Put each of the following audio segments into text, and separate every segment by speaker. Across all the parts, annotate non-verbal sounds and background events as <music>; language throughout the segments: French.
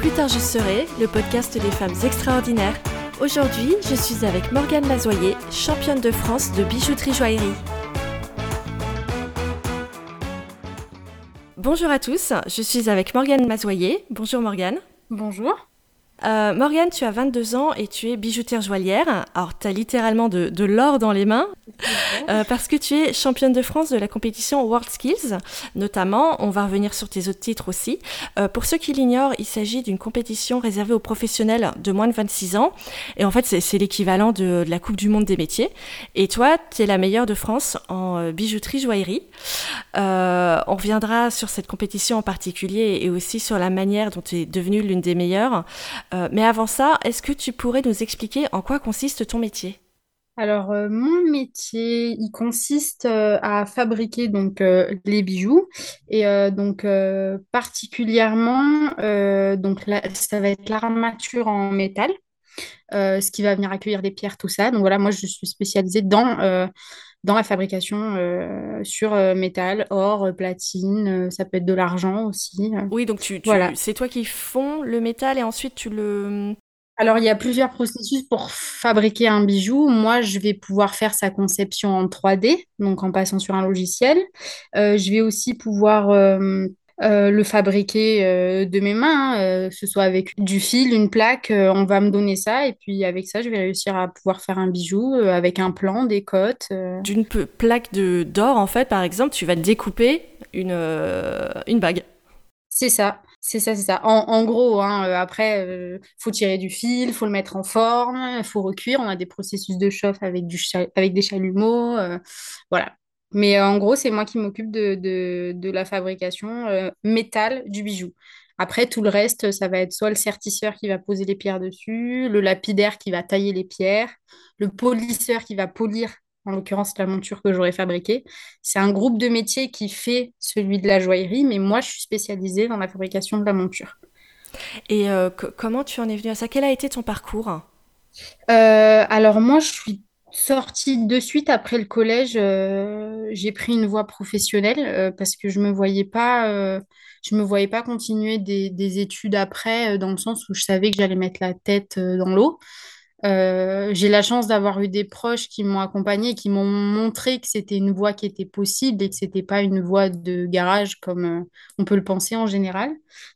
Speaker 1: Plus tard je serai, le podcast des femmes extraordinaires. Aujourd'hui, je suis avec Morgane Lazoyer, championne de France de bijouterie joaillerie. Bonjour à tous, je suis avec Morgane Mazoyer. Bonjour Morgane.
Speaker 2: Bonjour.
Speaker 1: Euh, Morgane, tu as 22 ans et tu es bijoutière joaillière. Alors, tu as littéralement de, l'or dans les mains euh, parce que tu es championne de France de la compétition World Skills. Notamment, on va revenir sur tes autres titres aussi. Euh, pour ceux qui l'ignorent, il s'agit d'une compétition réservée aux professionnels de moins de 26 ans. Et en fait, c'est l'équivalent de, de, la Coupe du Monde des métiers. Et toi, tu es la meilleure de France en bijouterie joaillerie. on reviendra sur cette compétition en particulier et aussi sur la manière dont tu es devenue l'une des meilleures. Euh, mais avant ça, est-ce que tu pourrais nous expliquer en quoi consiste ton métier?
Speaker 2: Alors, euh, mon métier, il consiste euh, à fabriquer donc les bijoux et donc particulièrement donc ça va être l'armature en métal, ce qui va venir accueillir des pierres, tout ça. Donc voilà, moi je suis spécialisée dans dans la fabrication euh, sur euh, métal, or, euh, platine, ça peut être de l'argent aussi.
Speaker 1: Oui, donc tu, voilà. c'est toi qui fonds le métal et ensuite tu le...
Speaker 2: Alors, il y a plusieurs processus pour fabriquer un bijou. Moi, je vais pouvoir faire sa conception en 3D, donc en passant sur un logiciel. je vais aussi pouvoir euh, le fabriquer euh, de mes mains, hein, euh, que ce soit avec du fil, une plaque, on va me donner ça et puis avec ça, je vais réussir à pouvoir faire un bijou avec un plan, des cotes.
Speaker 1: D'une plaque de d'or, en fait, par exemple, tu vas découper une, une bague.
Speaker 2: C'est ça. C'est ça, c'est ça. En, gros, hein, après, il faut tirer du fil, il faut le mettre en forme, il faut recuire. On a des processus de chauffe avec, du avec des chalumeaux. voilà. Mais euh, en gros, c'est moi qui m'occupe de, de, la fabrication euh, métal du bijou. Après, tout le reste, ça va être soit le sertisseur qui va poser les pierres dessus, le lapidaire qui va tailler les pierres, le polisseur qui va polir, en l'occurrence la monture que j'aurais fabriquée. C'est un groupe de métiers qui fait celui de la joaillerie, mais moi, je suis spécialisée dans la fabrication de la monture.
Speaker 1: Et euh, comment tu en es venue à ça? Quel a été ton parcours?
Speaker 2: Alors moi, je suis Sortie de suite après le collège, euh, j'ai pris une voie professionnelle euh, parce que je me voyais pas, euh, je me voyais pas continuer des, des études après, dans le sens où je savais que j'allais mettre la tête dans l'eau. j'ai la chance d'avoir eu des proches qui m'ont accompagnée, qui m'ont montré que c'était une voie qui était possible et que c'était pas une voie de garage comme on peut le penser en général.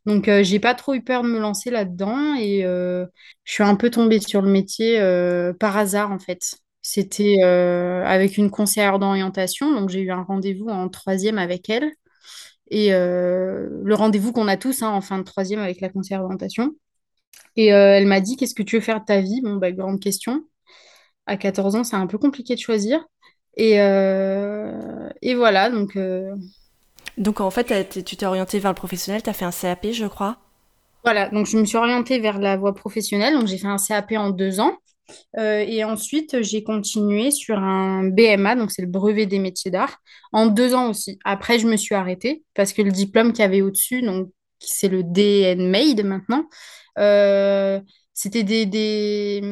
Speaker 2: Donc j'ai pas trop eu peur de me lancer là-dedans et je suis un peu tombée sur le métier par hasard en fait. C'était euh, avec une conseillère d'orientation, donc j'ai eu un rendez-vous en troisième avec elle. Et euh, le rendez-vous qu'on a tous hein, en fin de troisième avec la conseillère d'orientation. Et euh, elle m'a dit, qu'est-ce que tu veux faire de ta vie? Bon, bah, grande question. À 14 ans, c'est un peu compliqué de choisir. Et, et voilà, donc...
Speaker 1: Donc en fait, tu t'es orientée vers le professionnel, tu as fait un CAP, je crois?
Speaker 2: Voilà, donc je me suis orientée vers la voie professionnelle, donc j'ai fait un CAP en deux ans. Euh, et ensuite, j'ai continué sur un BMA, donc c'est le brevet des métiers d'art, en deux ans aussi. Après, je me suis arrêtée parce que le diplôme qu'il y avait au-dessus, donc c'est le DN Made maintenant, euh, c'était des, des,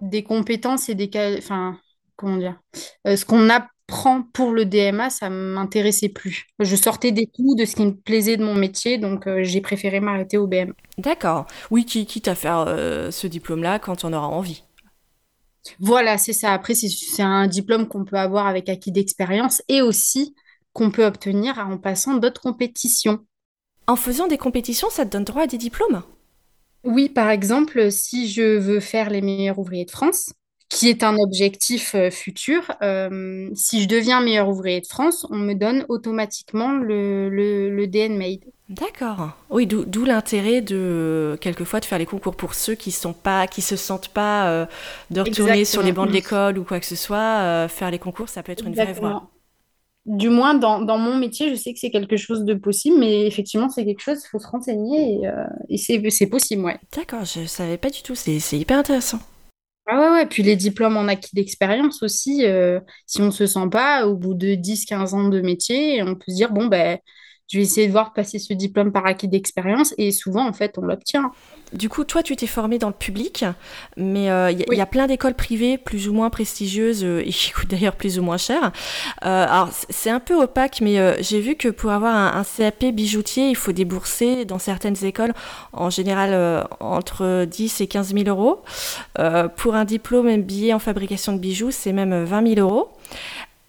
Speaker 2: des, compétences et des... Enfin, comment dire euh, Ce qu'on a prend pour le DMA, ça m'intéressait plus. Je sortais des coups de ce qui me plaisait de mon métier, donc euh, j'ai préféré m'arrêter au BM.
Speaker 1: D'accord. Oui, qui, quitte à faire euh, ce diplôme-là quand on aura envie.
Speaker 2: Voilà, c'est ça. Après, c'est un diplôme qu'on peut avoir avec acquis d'expérience et aussi qu'on peut obtenir en passant d'autres compétitions.
Speaker 1: En faisant des compétitions, ça te donne droit à des diplômes?
Speaker 2: Oui, par exemple, si je veux faire les meilleurs ouvriers de France, qui est un objectif euh, futur. Euh, si je deviens meilleur ouvrier de France, on me donne automatiquement le, le, DN Made.
Speaker 1: D'accord. Oui, d'où l'intérêt de quelquefois de faire les concours pour ceux qui sont pas, qui se sentent pas euh, de retourner sur les bancs de l'école ou quoi que ce soit. faire les concours, ça peut être une vraie voie.
Speaker 2: Du moins, dans, dans, mon métier, je sais que c'est quelque chose de possible, mais effectivement, c'est quelque chose, il faut se renseigner et, et c'est possible, ouais.
Speaker 1: D'accord, je savais pas du tout, c'est hyper intéressant.
Speaker 2: Ah ouais, ouais, puis les diplômes en acquis d'expérience aussi, euh, si on ne se sent pas, au bout de 10-15 ans de métier, on peut se dire, bon, ben, je vais essayer de voir passer ce diplôme par acquis d'expérience et souvent, en fait, on l'obtient.
Speaker 1: Du coup, toi, tu t'es formé dans le public, mais il euh, y,
Speaker 2: Oui.
Speaker 1: y, a plein d'écoles privées plus ou moins prestigieuses euh, <laughs> et qui coûtent d'ailleurs plus ou moins cher. Euh, alors, c'est un peu opaque, mais j'ai vu que pour avoir un, un, CAP bijoutier, il faut débourser dans certaines écoles, en général entre 10 et 15 000 euros. Pour un diplôme MBA en fabrication de bijoux, c'est même 20 000 euros.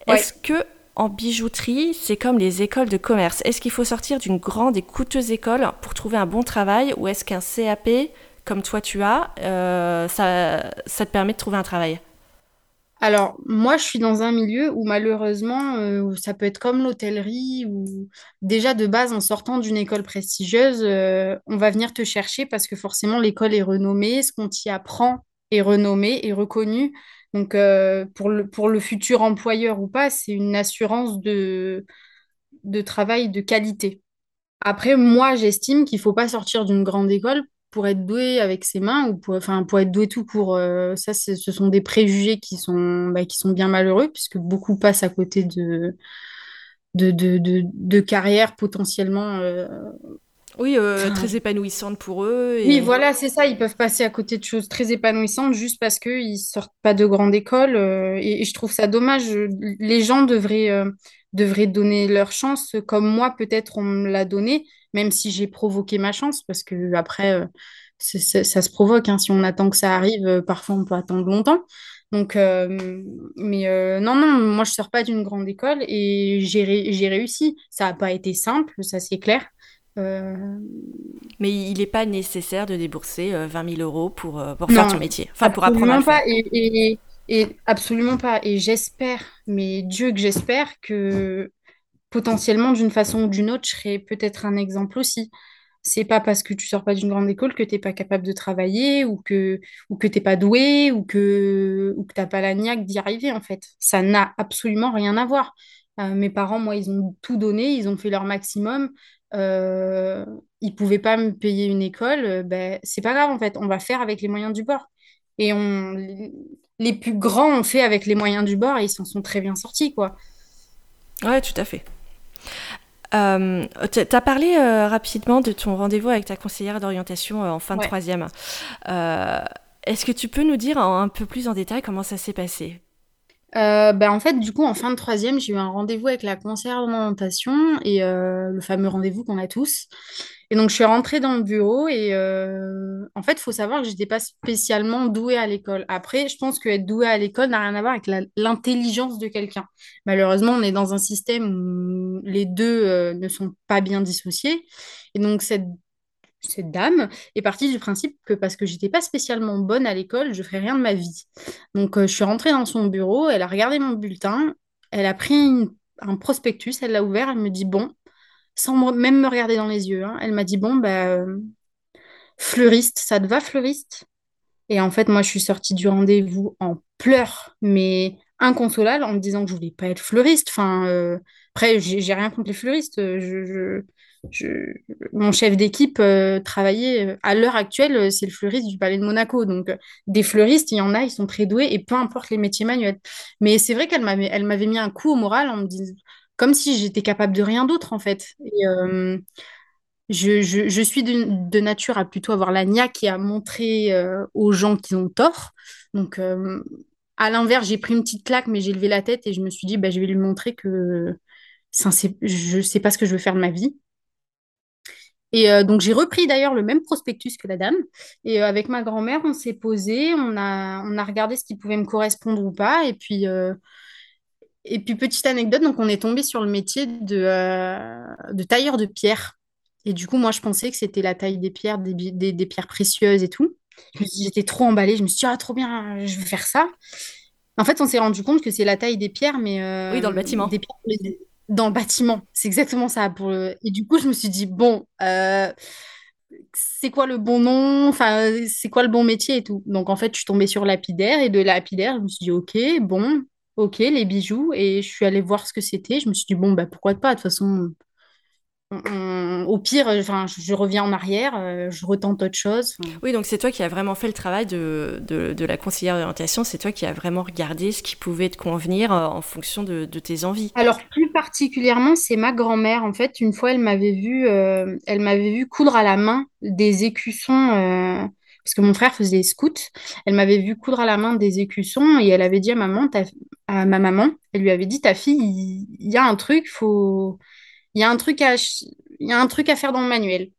Speaker 2: Ouais.
Speaker 1: Est-ce que en bijouterie, c'est comme les écoles de commerce. Est-ce qu'il faut sortir d'une grande et coûteuse école pour trouver un bon travail ou est-ce qu'un CAP, comme toi tu as, euh, ça, te permet de trouver un travail?
Speaker 2: Alors, moi, je suis dans un milieu où malheureusement, euh, ça peut être comme l'hôtellerie, où déjà de base, en sortant d'une école prestigieuse, euh, on va venir te chercher parce que forcément, l'école est renommée, ce qu'on t'y apprend est renommé, est reconnu. Donc, euh, pour le, pour le futur employeur ou pas, c'est une assurance de, de travail de qualité. Après, moi, j'estime qu'il faut pas sortir d'une grande école pour être doué avec ses mains ou pour, enfin, pour être doué tout court. Euh, ça, ce sont des préjugés qui sont, bah, qui sont bien malheureux puisque beaucoup passent à côté de, de, de, de, de carrières potentiellement. euh,
Speaker 1: Oui, euh,
Speaker 2: enfin,
Speaker 1: très épanouissante pour eux.
Speaker 2: oui, voilà, c'est ça. Ils peuvent passer à côté de choses très épanouissantes juste parce qu'ils sortent pas de grande école. euh, et, et je trouve ça dommage. Les gens devraient, euh, devraient donner leur chance, comme moi, peut-être on me l'a donné, même si j'ai provoqué ma chance, parce que après, euh, ça se provoque. hein. Si on attend que ça arrive, euh, parfois on peut attendre longtemps. Donc, euh, mais euh, non, non, moi je sors pas d'une grande école et j'ai ré- j'ai réussi. Ça n'a pas été simple, ça c'est clair. Euh,
Speaker 1: Mais il n'est pas nécessaire de débourser euh, 20 000 euros pour, euh, pour faire ton métier, enfin pour apprendre à faire.
Speaker 2: pas. Et, et- et absolument pas. Et j'espère, mais Dieu que j'espère que potentiellement, d'une façon ou d'une autre, je serai peut-être un exemple aussi. C'est pas parce que tu sors pas d'une grande école que t'es pas capable de travailler ou que ou que t'es pas doué ou que ou que t'as pas la niaque d'y arriver en fait. Ça n'a absolument rien à voir. Euh, mes parents, moi, ils ont tout donné, ils ont fait leur maximum. Euh, ils pouvaient pas me payer une école, euh, ben c'est pas grave en fait. On va faire avec les moyens du bord. Et on les plus grands ont fait avec les moyens du bord et ils s'en sont très bien sortis quoi.
Speaker 1: Ouais, tout à fait. Euh, tu as parlé euh, rapidement de ton rendez-vous avec ta conseillère d'orientation euh, en fin de troisième. Est-ce que tu peux nous dire un peu plus en détail comment ça s'est passé?
Speaker 2: Euh, ben, en fait, du coup, en fin de troisième, j'ai eu un rendez-vous avec la conseillère d'orientation et euh, le fameux rendez-vous qu'on a tous. Et donc, je suis rentrée dans le bureau et euh, en fait, il faut savoir que j'étais pas spécialement douée à l'école. Après, je pense que être douée à l'école n'a rien à voir avec l'intelligence de quelqu'un. Malheureusement, on est dans un système où les deux ne sont pas bien dissociés. Et donc, cette cette dame est partie du principe que parce que j'étais pas spécialement bonne à l'école, je ferais rien de ma vie. Donc, euh, je suis rentrée dans son bureau, elle a regardé mon bulletin, elle a pris un prospectus, elle l'a ouvert, elle me dit bon, sans me- même me regarder dans les yeux, hein, elle m'a dit bon, bah, euh, fleuriste, ça te va, fleuriste? Et en fait, moi, je suis sortie du rendez-vous en pleurs, mais inconsolables, en me disant que je voulais pas être fleuriste. Enfin, euh, après, j'ai rien contre les fleuristes. je- mon chef d'équipe euh, travaillait euh, à l'heure actuelle, euh, c'est le fleuriste du Palais de Monaco. Donc, des fleuristes, il y en a, ils sont très doués, et peu importe les métiers manuels. Mais c'est vrai qu'elle m'avait, elle m'avait mis un coup au moral en me disant, comme si j'étais capable de rien d'autre, en fait. Je, suis de, nature à plutôt avoir la niaque et à montrer aux gens qu'ils ont tort. Donc, à l'inverse, j'ai pris une petite claque, mais j'ai levé la tête et je me suis dit, bah, je vais lui montrer que je ne sais pas ce que je veux faire de ma vie. Et euh, donc, j'ai repris d'ailleurs le même prospectus que la dame. Et euh, avec ma grand-mère, on s'est posé, on a, on a regardé ce qui pouvait me correspondre ou pas. Et puis, euh, et puis, petite anecdote, donc on est tombé sur le métier de, de tailleur de pierre. Et du coup, moi, je pensais que c'était la taille des pierres, des, des- des pierres précieuses et tout. J'étais trop emballée. Je me suis dit, ah, trop bien, je vais faire ça. En fait, on s'est rendu compte que c'est la taille des pierres, mais
Speaker 1: Oui, dans le bâtiment.
Speaker 2: des pierres dans le bâtiment. C'est exactement ça. Et du coup, je me suis dit, bon, euh, c'est quoi le bon nom? Enfin, c'est quoi le bon métier et tout. Donc, en fait, je suis tombée sur lapidaire et de lapidaire, je me suis dit, ok, bon, ok, les bijoux. Et je suis allée voir ce que c'était. Je me suis dit, bon, bah, pourquoi pas? De toute façon, au pire, enfin, je reviens en arrière, euh, je retente autre chose.
Speaker 1: Oui, donc c'est toi qui as vraiment fait le travail de, de, la conseillère d'orientation, c'est toi qui as vraiment regardé ce qui pouvait te convenir euh, en fonction de, de tes envies.
Speaker 2: Alors plus particulièrement, c'est ma grand-mère. En fait, une fois, elle m'avait vu, euh, elle m'avait vu coudre à la main des écussons. parce que mon frère faisait scout, elle m'avait vu coudre à la main des écussons et elle avait dit à maman, à ma maman, elle lui avait dit ta fille, il y, a un truc, faut, il y a un truc à, il y a un truc à faire dans le manuel.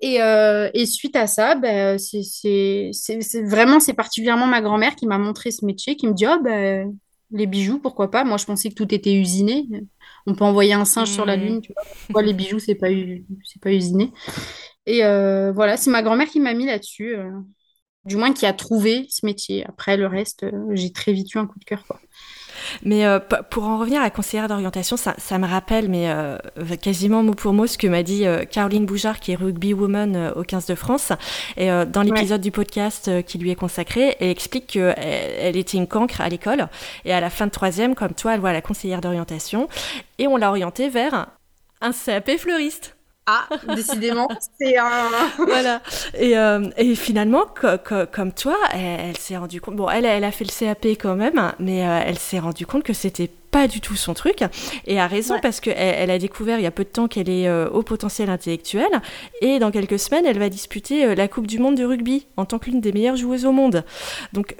Speaker 2: Et, euh, et suite à ça, ben, c'est vraiment, c'est particulièrement ma grand-mère qui m'a montré ce métier, qui me dit, oh, ben, les bijoux, pourquoi pas? Moi, je pensais que tout était usiné. On peut envoyer un singe sur la mmh. lune, tu vois. les bijoux, c'est pas, c'est pas usiné? Et euh, voilà, c'est ma grand-mère qui m'a mis là-dessus. Euh, du moins, qui a trouvé ce métier. Après, le reste, j'ai très vite eu un coup de cœur, quoi.
Speaker 1: Mais euh, pour en revenir à la conseillère d'orientation, ça, me rappelle, mais euh, quasiment mot pour mot, ce que m'a dit euh, Caroline Boujard, qui est rugby woman au 15 de France. Et dans l'épisode du podcast qui lui est consacré, elle explique qu'elle elle était une cancre à l'école. Et à la fin de troisième, comme toi, elle voit la conseillère d'orientation. Et on l'a orientée vers un CAP fleuriste.
Speaker 2: Ah, décidément, <laughs> c'est un. <laughs>
Speaker 1: voilà. Et, euh, et finalement, comme toi, elle, s'est rendue compte. Bon, elle, elle a fait le CAP quand même, mais euh, elle s'est rendue compte que c'était pas du tout son truc. Et a raison parce qu'elle elle a découvert il y a peu de temps qu'elle est euh, au potentiel intellectuel. Et dans quelques semaines, elle va disputer la Coupe du Monde de rugby en tant qu'une des meilleures joueuses au monde. Donc,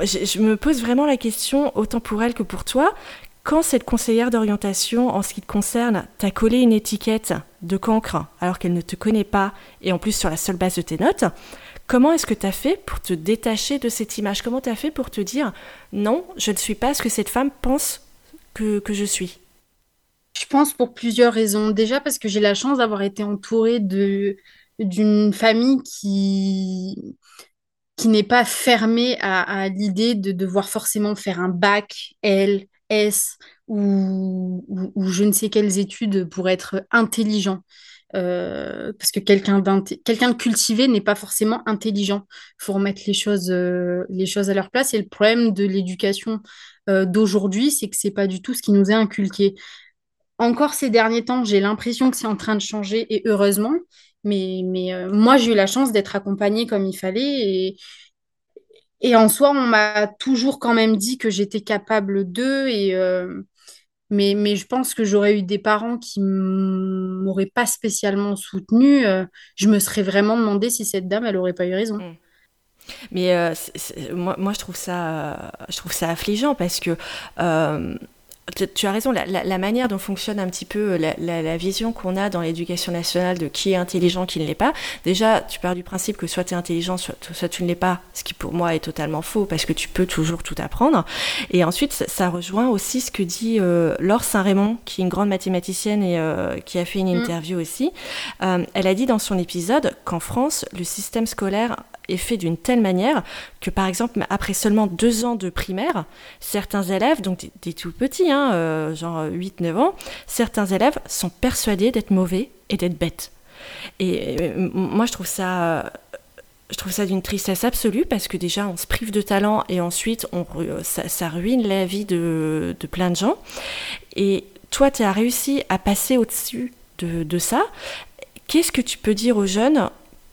Speaker 1: je, je me pose vraiment la question, autant pour elle que pour toi, quand cette conseillère d'orientation, en ce qui te concerne, t'a collé une étiquette? De cancre alors qu'elle ne te connaît pas, et en plus sur la seule base de tes notes, comment est-ce que tu as fait pour te détacher de cette image? Comment tu as fait pour te dire non, je ne suis pas ce que cette femme pense que, que je suis?
Speaker 2: Je pense pour plusieurs raisons. Déjà parce que j'ai la chance d'avoir été entourée de d'une famille qui qui n'est pas fermée à, l'idée de devoir forcément faire un bac, L, S ou, je ne sais quelles études pour être intelligent. Euh, parce que quelqu'un quelqu'un de cultivé n'est pas forcément intelligent. Il faut remettre les choses, euh, les choses à leur place. Et le problème de l'éducation euh, d'aujourd'hui, c'est que c'est pas du tout ce qui nous est inculqué. Encore ces derniers temps, j'ai l'impression que c'est en train de changer et heureusement. Mais, mais moi, j'ai eu la chance d'être accompagnée comme il fallait et, et en soi, on m'a toujours quand même dit que j'étais capable d'eux. Et, euh, mais, mais je pense que j'aurais eu des parents qui m'auraient pas spécialement soutenue. Euh, je me serais vraiment demandé si cette dame, elle aurait pas eu raison. Mmh.
Speaker 1: Mais euh, moi, moi, je trouve ça, je trouve ça affligeant parce que tu, as raison, la, manière dont fonctionne un petit peu la, la vision qu'on a dans l'éducation nationale de qui est intelligent, qui ne l'est pas. Déjà, tu pars du principe que soit tu es intelligent, soit, soit tu ne l'es pas, ce qui pour moi est totalement faux parce que tu peux toujours tout apprendre. Et ensuite, ça, rejoint aussi ce que dit euh, Laure Saint-Raymond, qui est une grande mathématicienne et euh, qui a fait une mm. interview aussi. Euh, elle a dit dans son épisode qu'en France, le système scolaire est fait d'une telle manière que, par exemple, après seulement deux ans de primaire, certains élèves, donc des, tout petits, hein, euh, genre 8-9 ans, certains élèves sont persuadés d'être mauvais et d'être bêtes. Et euh, moi, je trouve ça je trouve ça d'une tristesse absolue parce que déjà on se prive de talent et ensuite on, ça, ruine la vie de, de, plein de gens. Et toi, tu as réussi à passer au-dessus de, de, ça. Qu'est-ce que tu peux dire aux jeunes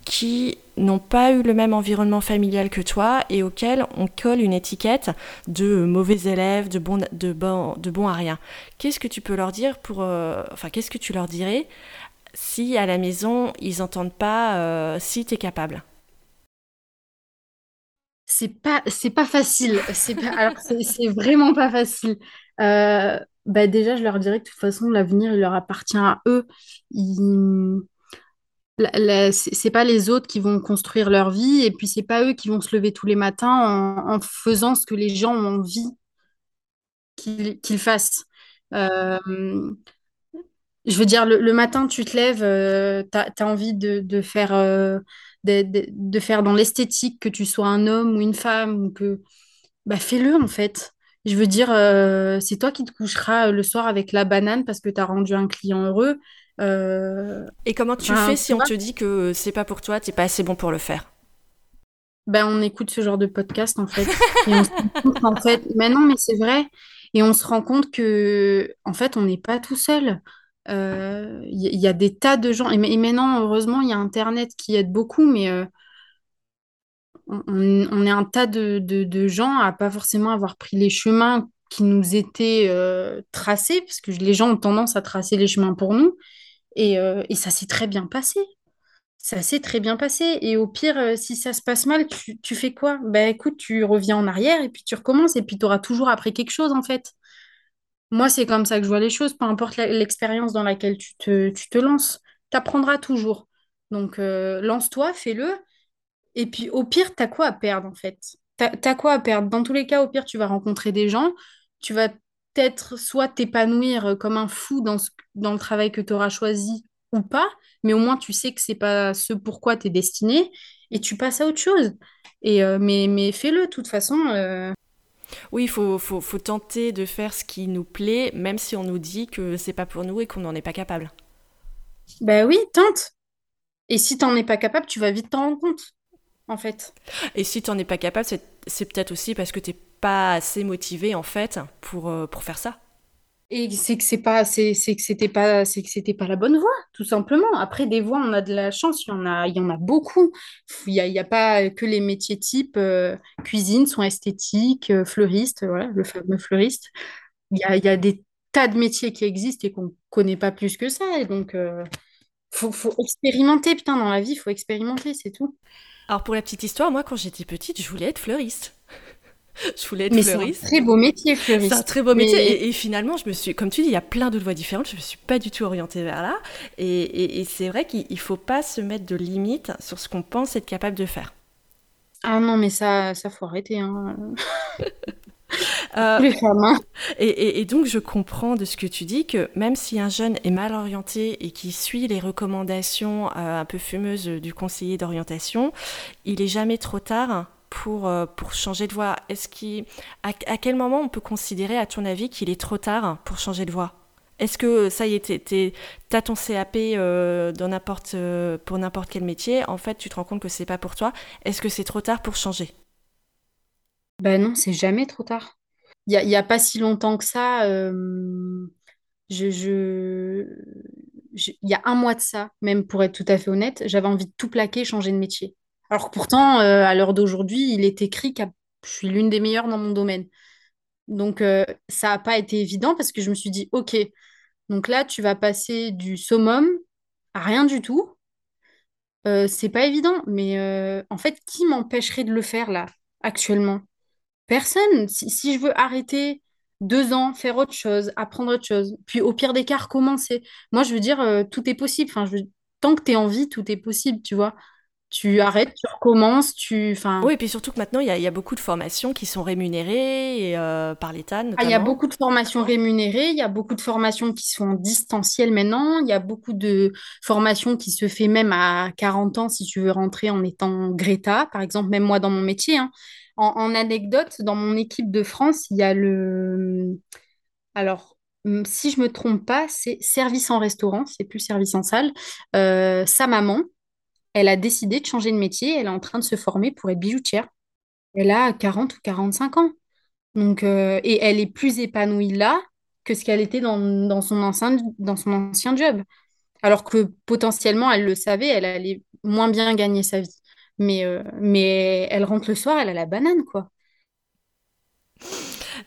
Speaker 1: qui n'ont pas eu le même environnement familial que toi et auxquels on colle une étiquette de mauvais élèves, de bon, de bon, de bon à rien. Qu'est-ce que tu peux leur dire pour, euh, enfin, qu'est-ce que tu leur dirais si à la maison ils n'entendent pas euh, si tu es capable?
Speaker 2: C'est pas, c'est pas facile. C'est alors c'est vraiment pas facile. Euh, bah déjà, je leur dirais que de toute façon, l'avenir, il leur appartient à eux. C'est pas les autres qui vont construire leur vie et puis c'est pas eux qui vont se lever tous les matins en, faisant ce que les gens ont envie qu'ils fassent. Euh, je veux dire, le, matin, tu te lèves, euh, tu as, envie de, faire, euh, de, faire dans l'esthétique, que tu sois un homme ou une femme, ou que bah, fais-le en fait. Je veux dire, c'est toi qui te coucheras le soir avec la banane parce que tu as rendu un client heureux.
Speaker 1: Euh, Et comment tu fais si on te dit que c'est pas pour toi, t'es pas assez bon pour le faire?
Speaker 2: Ben, on écoute ce genre de podcast en fait. Et on se compte, en fait, mais non, mais c'est vrai. Et on se rend compte que en fait, on n'est pas tout seul. Euh, Il y, y a des tas de gens. Et, ma- et maintenant, heureusement, il y a Internet qui aide beaucoup, mais euh, on, on- on est un tas de, de- de gens à pas forcément avoir pris les chemins qui nous étaient euh, tracés, parce que les gens ont tendance à tracer les chemins pour nous. Et, euh, et ça s'est très bien passé. Ça s'est très bien passé. Et au pire, euh, si ça se passe mal, tu, tu fais quoi? Ben écoute, tu reviens en arrière et puis tu recommences et puis tu auras toujours appris quelque chose en fait. Moi, c'est comme ça que je vois les choses, peu importe l'expérience dans laquelle tu te, tu lances, tu apprendras toujours. Donc, euh, lance-toi, fais-le. Et puis, au pire, t'as quoi à perdre en fait? T'as, t'as quoi à perdre? Dans tous les cas, au pire, tu vas rencontrer des gens, tu vas peut-être soit t'épanouir euh, comme un fou dans, ce- dans le travail que tu auras choisi ou pas, mais au moins tu sais que c'est pas ce pourquoi tu es destiné et tu passes à autre chose. Et, euh, mais, mais fais-le, de toute façon. euh,
Speaker 1: Oui, il faut, faut, faut tenter de faire ce qui nous plaît, même si on nous dit que c'est pas pour nous et qu'on n'en est pas capable.
Speaker 2: bah oui, tente. Et si t'en es pas capable, tu vas vite t'en rendre compte, en fait.
Speaker 1: Et si t'en es pas capable, c'est c'est peut-être aussi parce que t'es pas assez motivé en fait pour, euh, pour faire ça.
Speaker 2: Et c'est que c'est pas, c'est, c'est que c'était pas, c'est que c'était pas la bonne voie, tout simplement. Après, des voies, on a de la chance, il y en a, il y en a beaucoup. Il y a, y a pas que les métiers type euh, cuisine, soins esthétiques, euh, fleuriste, voilà, le fameux fleuriste. Il y a, y a des tas de métiers qui existent et qu'on connaît pas plus que ça. Et donc, euh, faut, faut expérimenter, putain, dans la vie, il faut expérimenter, c'est tout.
Speaker 1: Alors pour la petite histoire, moi quand j'étais petite, je voulais être fleuriste. Je voulais être
Speaker 2: Mais c'est un
Speaker 1: fleuriste.
Speaker 2: très beau métier,
Speaker 1: C'est un
Speaker 2: fleuriste.
Speaker 1: très beau métier et, et finalement, je me suis, comme tu dis, il y a plein d'autres voies différentes. Je me suis pas du tout orientée vers là. Et, et- et c'est vrai qu'il il faut pas se mettre de limites sur ce qu'on pense être capable de faire.
Speaker 2: ah non, mais ça, ça faut arrêter, hein. <laughs>
Speaker 1: Euh,
Speaker 2: hein.
Speaker 1: et donc, je comprends de ce que tu dis que même si un jeune est mal orienté et qui suit les recommandations euh, un peu fumeuses du conseiller d'orientation, il est jamais trop tard pour, euh, pour changer de voie. Est-ce qu'il, à, à quel moment on peut considérer, à ton avis, qu'il est trop tard pour changer de voie? Est-ce que ça y est, t'as ton CAP euh, dans euh, pour n'importe quel métier, en fait, tu te rends compte que c'est pas pour toi. Est-ce que c'est trop tard pour changer?
Speaker 2: Ben non, c'est jamais trop tard. Il y a, a pas si longtemps que ça, je, je- il y a un mois de ça, même pour être tout à fait honnête, j'avais envie de tout plaquer, changer de métier. Alors que pourtant, euh, à l'heure d'aujourd'hui, il est écrit que je suis l'une des meilleures dans mon domaine. Donc, euh, ça n'a pas été évident parce que je me suis dit, OK, donc là, tu vas passer du summum à rien du tout. Euh, c'est pas évident, mais en fait, qui m'empêcherait de le faire là, actuellement? Personne. Si, je veux arrêter deux ans, faire autre chose, apprendre autre chose, puis au pire des cas, recommencer. Moi, je veux dire, tout est possible. Tant que tu es en vie, tout est possible, tu vois. Tu arrêtes, tu recommences, tu... Enfin,
Speaker 1: Oui, et puis surtout que maintenant, il y a, il y a beaucoup de formations qui sont rémunérées et, euh, par l'État
Speaker 2: ah, il y a beaucoup de formations rémunérées, il y a beaucoup de formations qui sont en distanciel maintenant, il y a beaucoup de formations qui se fait même à 40 ans si tu veux rentrer en étant Greta, par exemple, même moi dans mon métier. hein. En, en anecdote, dans mon équipe de France, il y a le... Alors, si je me trompe pas, c'est service en restaurant, c'est plus service en salle. Euh, sa maman, elle a décidé de changer de métier, elle est en train de se former pour être bijoutière. Elle a 40 ou 45 ans. Donc, euh, et elle est plus épanouie là que ce qu'elle était dans, son ancien job. Alors que potentiellement, elle le savait, elle allait moins bien gagner sa vie. Mais, euh, mais elle rentre le soir, elle a la banane, quoi.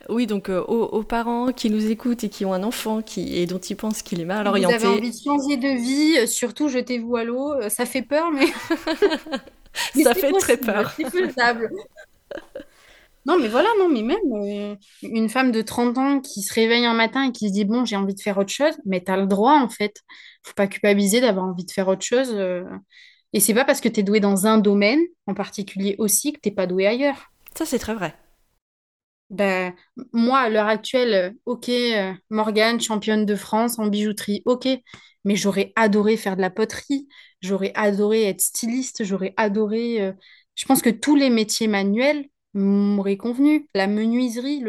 Speaker 1: Oui, donc euh, aux, aux parents qui nous écoutent et qui ont un enfant qui, et dont ils pensent qu'il est mal
Speaker 2: Si vous avez
Speaker 1: orienté,
Speaker 2: envie de changer de vie, euh, surtout jetez-vous à l'eau. Euh, Ça fait peur, mais, <laughs> mais
Speaker 1: ça fait très peur.
Speaker 2: c'est faisable. <laughs> Non, mais voilà, non, mais même euh, une femme de 30 ans qui se réveille un matin et qui se dit, bon, j'ai envie de faire autre chose, mais t'as le droit, en fait. Faut pas culpabiliser d'avoir envie de faire autre chose. euh. Et c'est pas parce que t'es doué dans un domaine en particulier aussi que t'es pas doué ailleurs.
Speaker 1: Ça, c'est très vrai.
Speaker 2: Ben, moi, à l'heure actuelle, euh, ok, euh, Morgane, championne de France en bijouterie, ok, mais j'aurais adoré faire de la poterie, j'aurais adoré être styliste, j'aurais adoré. euh, Je pense que tous les métiers manuels m'auraient convenu. La menuiserie,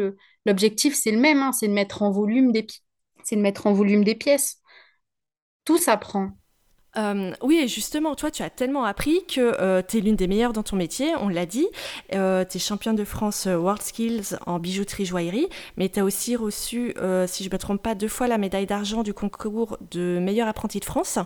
Speaker 2: l'objectif, c'est le même, hein, c'est de mettre en volume des c'est de mettre en volume des pièces. Tout s'apprend.
Speaker 1: Euh, oui, et justement, toi, tu as tellement appris que euh, tu l'une des meilleures dans ton métier, on l'a dit. Euh, tu es championne de France World Skills en bijouterie joaillerie, mais tu as aussi reçu, si je ne me trompe pas, deux fois la médaille d'argent du concours de meilleur apprenti de France.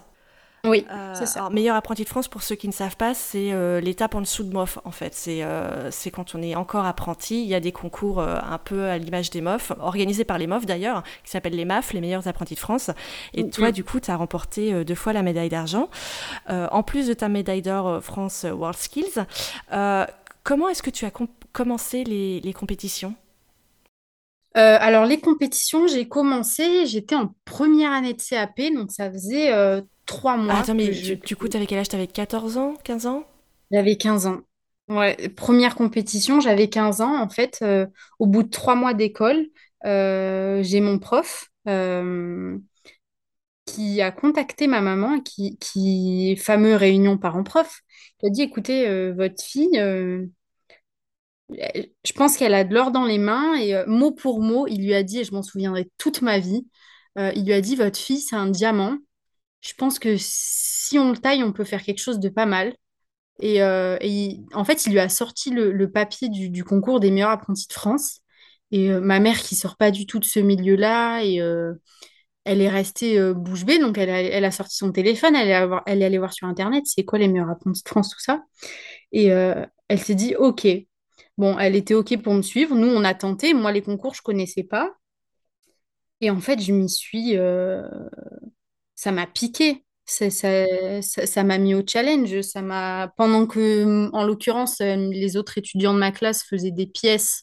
Speaker 2: Oui,
Speaker 1: euh, ça. Alors, meilleur apprenti de France, pour ceux qui ne savent pas, c'est euh, l'étape en dessous de MOF, en fait. C'est euh, c'est quand on est encore apprenti. Il y a des concours un peu à l'image des MOF, organisés par les MOF d'ailleurs, qui s'appellent les MAF, les meilleurs apprentis de France. Et mm, toi, mm. du coup, tu as remporté deux fois la médaille d'argent. en plus de ta médaille d'or France World Skills, comment est-ce que tu as commencé les, les compétitions?
Speaker 2: Alors, les compétitions, j'ai commencé, j'étais en première année de CAP, donc ça faisait trois mois.
Speaker 1: Ah, attends, mais du coup, t'avais quel âge? T'avais 14 ans, 15 ans?
Speaker 2: J'avais 15 ans. Ouais, première compétition, j'avais 15 ans. En fait, euh, au bout de trois mois d'école, euh, j'ai mon prof euh, qui a contacté ma maman, qui, qui fameux réunion parents-prof, qui a dit, écoutez, votre fille, je pense qu'elle a de l'or dans les mains et mot pour mot, il lui a dit, et je m'en souviendrai toute ma vie, il lui a dit, votre fille, c'est un diamant je pense que si on le taille, on peut faire quelque chose de pas mal. Et, euh, en fait, il lui a sorti le, papier du, concours des meilleurs apprentis de France. Et euh, ma mère, qui sort pas du tout de ce milieu-là, et euh, elle est restée bouche bée. Donc, elle a, elle a, sorti son téléphone, elle est, elle est allée voir sur Internet, c'est quoi les meilleurs apprentis de France, tout ça. Et elle s'est dit, OK. Bon, elle était OK pour me suivre. Nous, on a tenté. Moi, les concours, je connaissais pas. Et en fait, je m'y suis ça m'a piqué. Ça, ça, m'a mis au challenge. Ça m'a, pendant que, en l'occurrence, euh, les autres étudiants de ma classe faisaient des pièces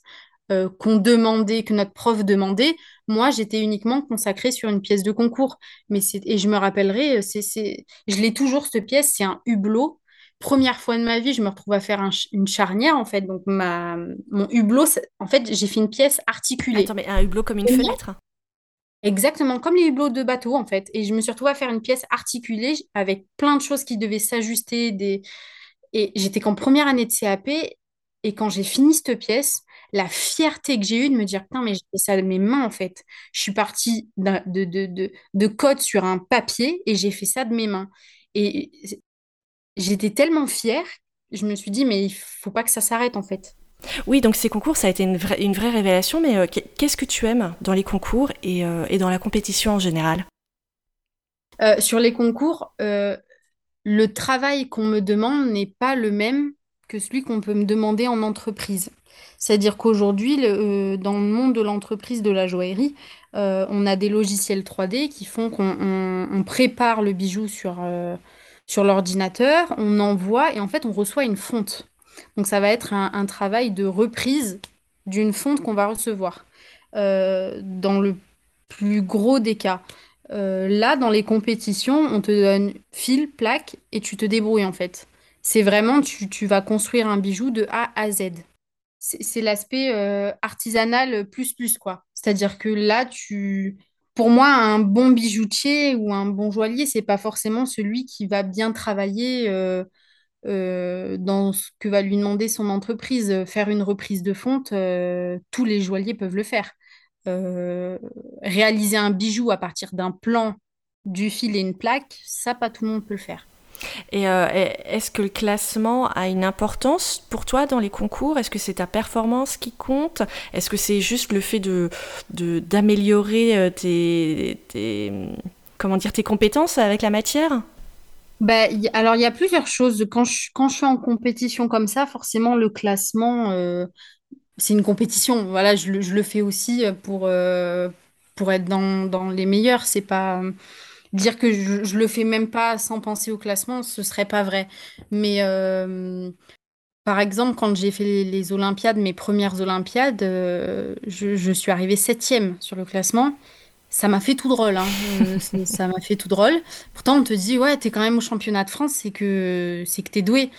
Speaker 2: euh, qu'on demandait, que notre prof demandait, moi, j'étais uniquement consacrée sur une pièce de concours. Mais et je me rappellerai, euh, c'est, je l'ai toujours, cette pièce, c'est un hublot. Première fois de ma vie, je me retrouve à faire une charnière, en fait. Donc, ma, mon hublot, en fait, j'ai fait une pièce articulée.
Speaker 1: Attends, mais un hublot comme une fenêtre?
Speaker 2: Exactement, comme les hublots de bateau en fait. Et je me suis retrouvée à faire une pièce articulée avec plein de choses qui devaient s'ajuster. Des... Et j'étais qu'en première année de CAP. Et quand j'ai fini cette pièce, la fierté que j'ai eue de me dire, putain, mais j'ai fait ça de mes mains en fait. Je suis partie de, de, de, de code sur un papier et j'ai fait ça de mes mains. Et j'étais tellement fière, je me suis dit, mais il faut pas que ça s'arrête en fait.
Speaker 1: Oui, donc ces concours, ça a été une, vraie, révélation, mais euh, qu'est-ce que tu aimes dans les concours et, euh, dans la compétition en général?
Speaker 2: Euh, Sur les concours, le travail qu'on me demande n'est pas le même que celui qu'on peut me demander en entreprise. C'est-à-dire qu'aujourd'hui, dans le monde de l'entreprise de la joaillerie, on a des logiciels 3D qui font qu'on prépare le bijou sur, sur l'ordinateur, on envoie et en fait on reçoit une fonte. Donc ça va être un, travail de reprise d'une fonte qu'on va recevoir. Euh, dans le plus gros des cas. Euh, là, dans les compétitions, on te donne fil, plaque et tu te débrouilles en fait. C'est vraiment, tu, vas construire un bijou de A à Z. C'est l'aspect euh, artisanal plus plus quoi. C'est-à-dire que là, tu, pour moi, un bon bijoutier ou un bon joaillier, c'est pas forcément celui qui va bien travailler euh, dans ce que va lui demander son entreprise. Euh, faire une reprise de fonte, euh, tous les joailliers peuvent le faire. réaliser un bijou à partir d'un plan, du fil et une plaque, ça, pas tout le monde peut le faire.
Speaker 1: Et est-ce que le classement a une importance pour toi dans les concours? Est-ce que c'est ta performance qui compte? Est-ce que c'est juste le fait de d'améliorer tes, tes, comment dire tes compétences avec la matière?
Speaker 2: Bah, alors, il y a plusieurs choses. Quand je, quand je suis en compétition comme ça, forcément, le classement, euh, c'est une compétition. Voilà, je, le fais aussi pour, euh, pour être dans, dans les meilleurs. C'est pas dire que je, je le fais même pas sans penser au classement, ce serait pas vrai. Mais euh, par exemple, quand j'ai fait les, Olympiades, mes premières Olympiades, je, je suis arrivée septième sur le classement ça m'a fait tout drôle. Hein. Euh, <laughs> ça m'a fait tout drôle. Pourtant, on te dit, ouais, t'es quand même au championnat de France, c'est que c'est que t'es doué.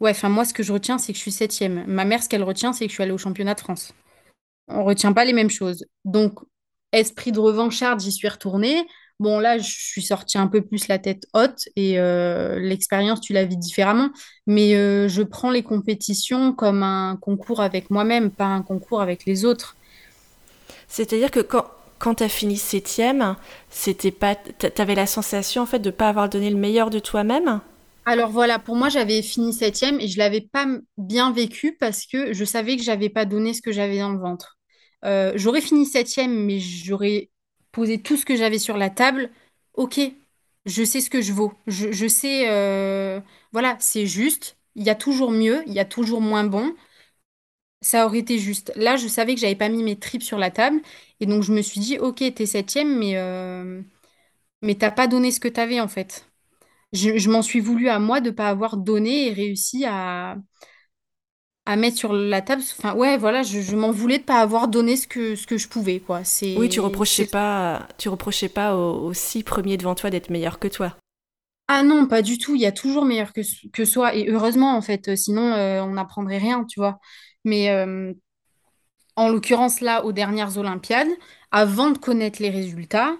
Speaker 2: Ouais, enfin, moi, ce que je retiens, c'est que je suis septième. Ma mère, ce qu'elle retient, c'est que je suis allée au championnat de France. On retient pas les mêmes choses. Donc, esprit de revancharde, j'y suis retournée. Bon, là, je suis sortie un peu plus la tête haute et euh, l'expérience, tu la vis différemment. Mais euh, je prends les compétitions comme un concours avec moi-même, pas un concours avec les autres.
Speaker 1: C'est-à-dire que quand, quand tu as fini septième, c'était pas, t'avais la sensation en fait de pas avoir donné le meilleur de toi-même?
Speaker 2: Alors voilà, pour moi, j'avais fini septième et je l'avais pas bien vécu parce que je savais que j'avais pas donné ce que j'avais dans le ventre. Euh, j'aurais fini septième, mais j'aurais posé tout ce que j'avais sur la table. Ok, je sais ce que je vaux. Je, je sais, euh, voilà, c'est juste. Il y a toujours mieux, il y a toujours moins bon. Ça aurait été juste. Là, je savais que j'avais pas mis mes tripes sur la table. Et donc, je me suis dit, ok, t'es septième, mais, euh, mais t'as pas donné ce que t'avais, en fait. Je, je m'en suis voulu à moi de pas avoir donné et réussi à, à mettre sur la table. Enfin, ouais, voilà, je, je m'en voulais de pas avoir donné ce que, ce que je pouvais, quoi.
Speaker 1: Oui, tu
Speaker 2: C'est,
Speaker 1: reprochais
Speaker 2: c'est...
Speaker 1: pas, tu reprochais pas aux, aux six premiers devant toi d'être meilleurs que toi.
Speaker 2: Ah non, pas du tout. Il y a toujours meilleur que, que soi. Et heureusement, en fait. Sinon, euh, on n'apprendrait rien, tu vois. Mais euh, en l'occurrence, là, aux dernières Olympiades, avant de connaître les résultats,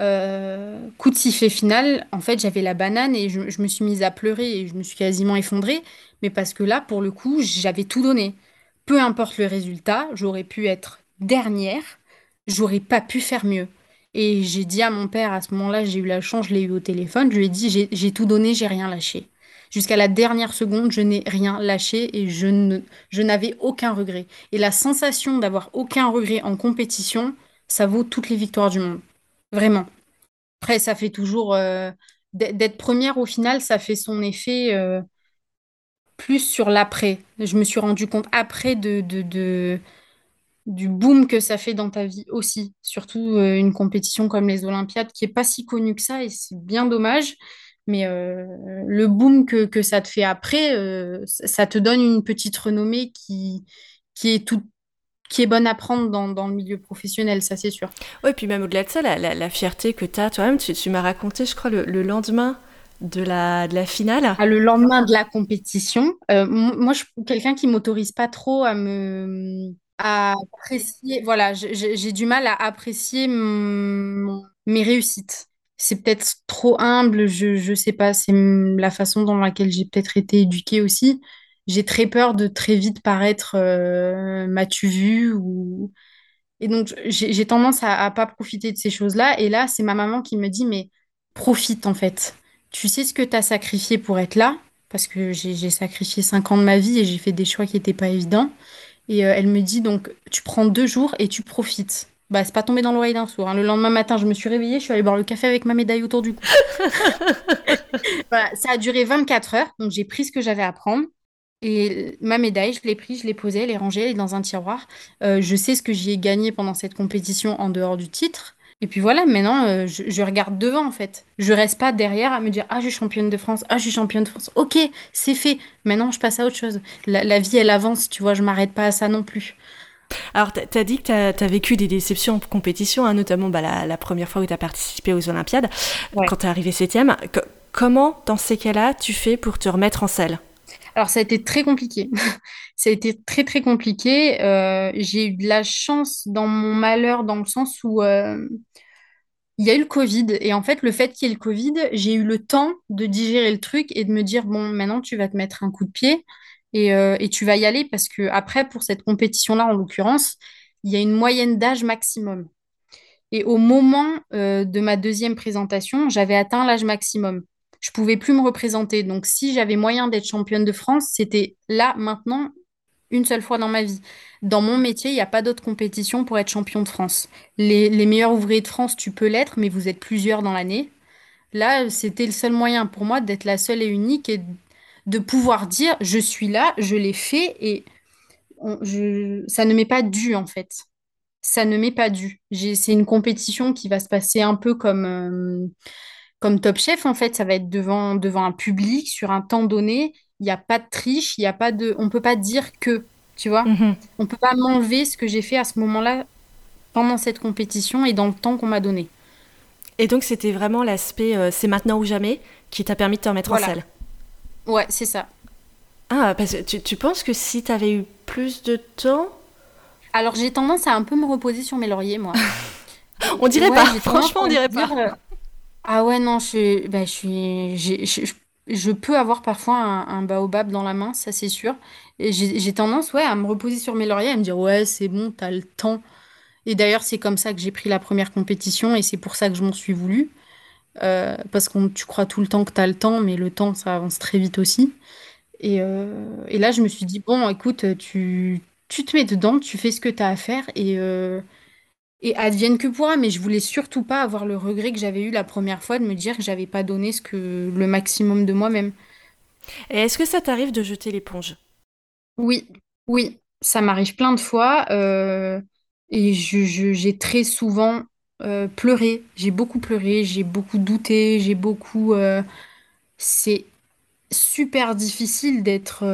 Speaker 2: Euh, coup de sifflet final, en fait, j'avais la banane et je, je me suis mise à pleurer et je me suis quasiment effondrée. Mais parce que là, pour le coup, j'avais tout donné. Peu importe le résultat, j'aurais pu être dernière, j'aurais pas pu faire mieux. Et j'ai dit à mon père, à ce moment-là, j'ai eu la chance, je l'ai eu au téléphone, je lui ai dit, j'ai tout donné, j'ai rien lâché. Jusqu'à la dernière seconde, je n'ai rien lâché et je n'avais aucun regret. Et la sensation d'avoir aucun regret en compétition, ça vaut toutes les victoires du monde. Vraiment. Après, ça fait toujours... euh, d'être d'être première au final, ça fait son effet euh, plus sur l'après. Je me suis rendu compte après de, du boom que ça fait dans ta vie aussi. Surtout euh, une compétition comme les Olympiades qui est pas si connue que ça et c'est bien dommage. Mais euh, le boom que, que ça te fait après, euh, ça te donne une petite renommée qui, qui est qui est bonne à prendre dans, le milieu professionnel, ça c'est sûr.
Speaker 1: Oui, puis même au-delà de ça, la, fierté que tu as toi-même, tu, m'as raconté, je crois, le lendemain de la, de la finale.
Speaker 2: Ah, le lendemain de la compétition, euh, moi, je suis quelqu'un qui m'autorise pas trop à me à apprécier. Voilà, j'ai du mal à apprécier mes réussites. C'est peut-être trop humble, je je sais pas. C'est la façon dans laquelle j'ai peut-être été éduquée aussi. J'ai très peur de très vite paraître euh, m'as-tu vu ou et donc, j'ai j'ai tendance à, à pas profiter de ces choses-là. Et là, c'est ma maman qui me dit, mais profite en fait. Tu sais ce que tu as sacrifié pour être là, parce que j'ai sacrifié cinq ans de ma vie et j'ai fait des choix qui n'étaient pas évidents. Et euh, elle me dit, donc, tu prends deux jours et tu profites. Bah, c'est pas tombé dans l'oreille d'un sourd. hein. Le lendemain matin, je me suis réveillée, je suis allée boire le café avec ma médaille autour du cou. <laughs> Voilà, ça a duré 24 heures, donc j'ai pris ce que j'avais à prendre. Et ma médaille, je l'ai prise, je l'ai posée, elle est rangée, elle est dans un tiroir. Euh, je sais ce que j'y ai gagné pendant cette compétition en dehors du titre. Et puis voilà, maintenant, euh, je, je regarde devant en fait. Je reste pas derrière à me dire, ah, je suis championne de France, ah, je suis championne de France. Ok, c'est fait. Maintenant, je passe à autre chose. La, la vie, elle avance, tu vois, je m'arrête pas à ça non plus.
Speaker 1: Alors, tu as dit que tu as, vécu des déceptions en compétition, hein, notamment bah, la, la première fois où tu as participé aux Olympiades,
Speaker 2: Ouais.
Speaker 1: quand tu es arrivé septième. Co- comment, dans ces cas-là, tu fais pour te remettre en selle?
Speaker 2: Alors, ça a été très compliqué. <laughs> Ça a été très, très compliqué. Euh, j'ai eu de la chance dans mon malheur, dans le sens où euh, il y a eu le Covid. Et en fait, le fait qu'il y ait le Covid, j'ai eu le temps de digérer le truc et de me dire, bon, maintenant, tu vas te mettre un coup de pied et, euh, et tu vas y aller parce que après, pour cette compétition-là, en l'occurrence, il y a une moyenne d'âge maximum. Et au moment de ma deuxième présentation, j'avais atteint l'âge maximum. Je pouvais plus me représenter. Donc, si j'avais moyen d'être championne de France, c'était là, maintenant, une seule fois dans ma vie. Dans mon métier, il n'y a pas d'autre compétition pour être champion de France. Les, meilleurs ouvriers de France, tu peux l'être, mais vous êtes plusieurs dans l'année. Là, c'était le seul moyen pour moi d'être la seule et unique et de pouvoir dire, je suis là, je l'ai fait et ça ne m'est pas dû en fait. Ça ne m'est pas dû. C'est une compétition qui va se passer un peu comme, euh, comme Top Chef en fait. Ça va être devant, devant un public sur un temps donné. Il n'y a pas de triche, il y a pas de, on peut pas dire que, tu vois.
Speaker 1: Mhm.
Speaker 2: On peut pas m'enlever ce que j'ai fait à ce moment-là pendant cette compétition et dans le temps qu'on m'a donné.
Speaker 1: Et donc, c'était vraiment l'aspect euh, c'est maintenant ou jamais qui t'a permis de te remettre en selle.
Speaker 2: Ouais, c'est ça.
Speaker 1: Ah, parce que tu, tu penses que si tu avais eu plus de temps,
Speaker 2: Alors j'ai tendance à un peu me reposer sur mes lauriers, moi. <laughs>
Speaker 1: on dirait
Speaker 2: Ouais,
Speaker 1: pas, franchement, on dirait
Speaker 2: dire,
Speaker 1: pas.
Speaker 2: euh, Ah ouais, non, je, bah, je suis, je, peux avoir parfois un, baobab dans la main, ça c'est sûr. Et j'ai tendance, ouais, à me reposer sur mes lauriers, à me dire, ouais, c'est bon, t'as le temps. Et d'ailleurs, c'est comme ça que j'ai pris la première compétition et c'est pour ça que je m'en suis voulu. Euh, parce que tu crois tout le temps que tu as le temps, mais le temps, ça avance très vite aussi. Et, euh, et là, je me suis dit, bon, écoute, tu, tu te mets dedans, tu fais ce que tu as à faire et, euh, et advienne que pourra. Mais je voulais surtout pas avoir le regret que j'avais eu la première fois de me dire que j'avais pas donné ce que, le maximum de moi-même.
Speaker 1: Et est-ce que ça t'arrive de jeter l'éponge?
Speaker 2: Oui, oui, ça m'arrive plein de fois. euh, et je, je- j'ai très souvent euh, pleuré. J'ai beaucoup pleuré, j'ai beaucoup douté, j'ai beaucoup... euh, c'est super difficile d'être,